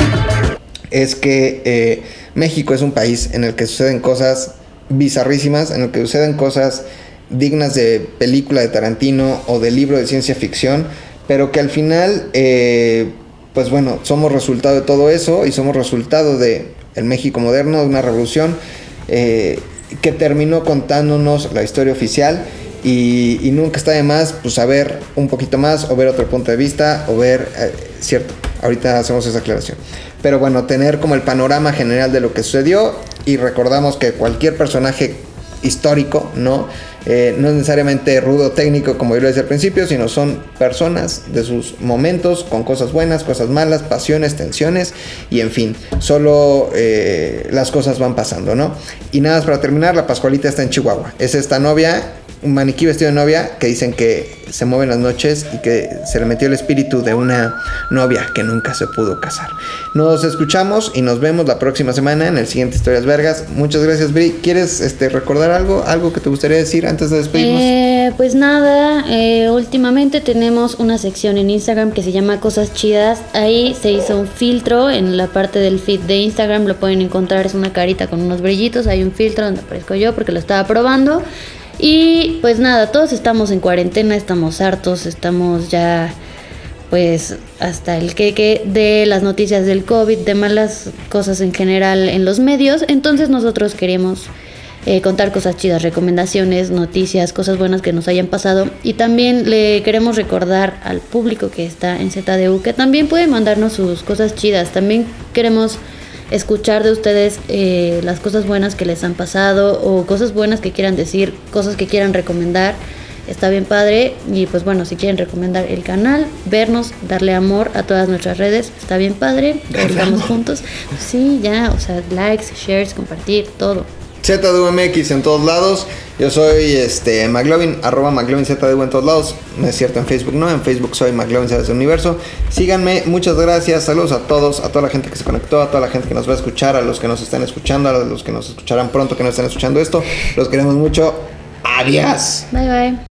es que eh, México es un país en el que suceden cosas bizarrísimas, en el que suceden cosas dignas de película de Tarantino o de libro de ciencia ficción, pero que al final, eh, pues bueno, somos resultado de todo eso y somos resultado de el México moderno, de una revolución que terminó contándonos la historia oficial y, y nunca está de más pues saber un poquito más o ver otro punto de vista o ver, eh, cierto, ahorita hacemos esa aclaración. Pero bueno, tener como el panorama general de lo que sucedió y recordamos que cualquier personaje histórico, ¿no? Eh, no es necesariamente rudo técnico como yo lo decía al principio, sino son personas de sus momentos con cosas buenas, cosas malas, pasiones, tensiones y en fin, solo eh, las cosas van pasando, ¿no? Y nada más para terminar, la Pascualita está en Chihuahua. Es esta novia, un maniquí vestido de novia que dicen que se mueve en las noches y que se le metió el espíritu de una novia que nunca se pudo casar. Nos escuchamos y nos vemos la próxima semana en el siguiente Historias Vergas. Muchas gracias, Bri. ¿Quieres este, recordar algo? ¿Algo que te gustaría decir antes de despedirnos? Eh, pues nada, eh, últimamente tenemos una sección en Instagram que se llama Cosas Chidas. Ahí se hizo un filtro en la parte del feed de Instagram, lo pueden encontrar, es una carita con unos brillitos, hay un filtro donde aparezco yo porque lo estaba probando. Y pues nada, todos estamos en cuarentena, estamos hartos, estamos ya pues hasta el queque de las noticias del COVID, de malas cosas en general en los medios. Entonces nosotros queremos eh, contar cosas chidas, recomendaciones, noticias, cosas buenas que nos hayan pasado. Y también le queremos recordar al público que está en ZDU que también puede mandarnos sus cosas chidas. También queremos escuchar de ustedes eh, las cosas buenas que les han pasado o cosas buenas que quieran decir, cosas que quieran recomendar. Está bien padre y pues bueno, si quieren recomendar el canal, vernos, darle amor a todas nuestras redes, está bien padre, estamos juntos. Sí, ya, o sea, likes, shares, compartir, todo. ZDUMX en todos lados. Yo soy este McLovin, arroba McLovin ZDU en todos lados. No es cierto en Facebook, no. En Facebook soy McLovin ZDU Universo. Síganme, muchas gracias. Saludos a todos, a toda la gente que se conectó, a toda la gente que nos va a escuchar, a los que nos están escuchando, a los que nos escucharán pronto, que nos están escuchando esto. Los queremos mucho. Adiós. Bye bye.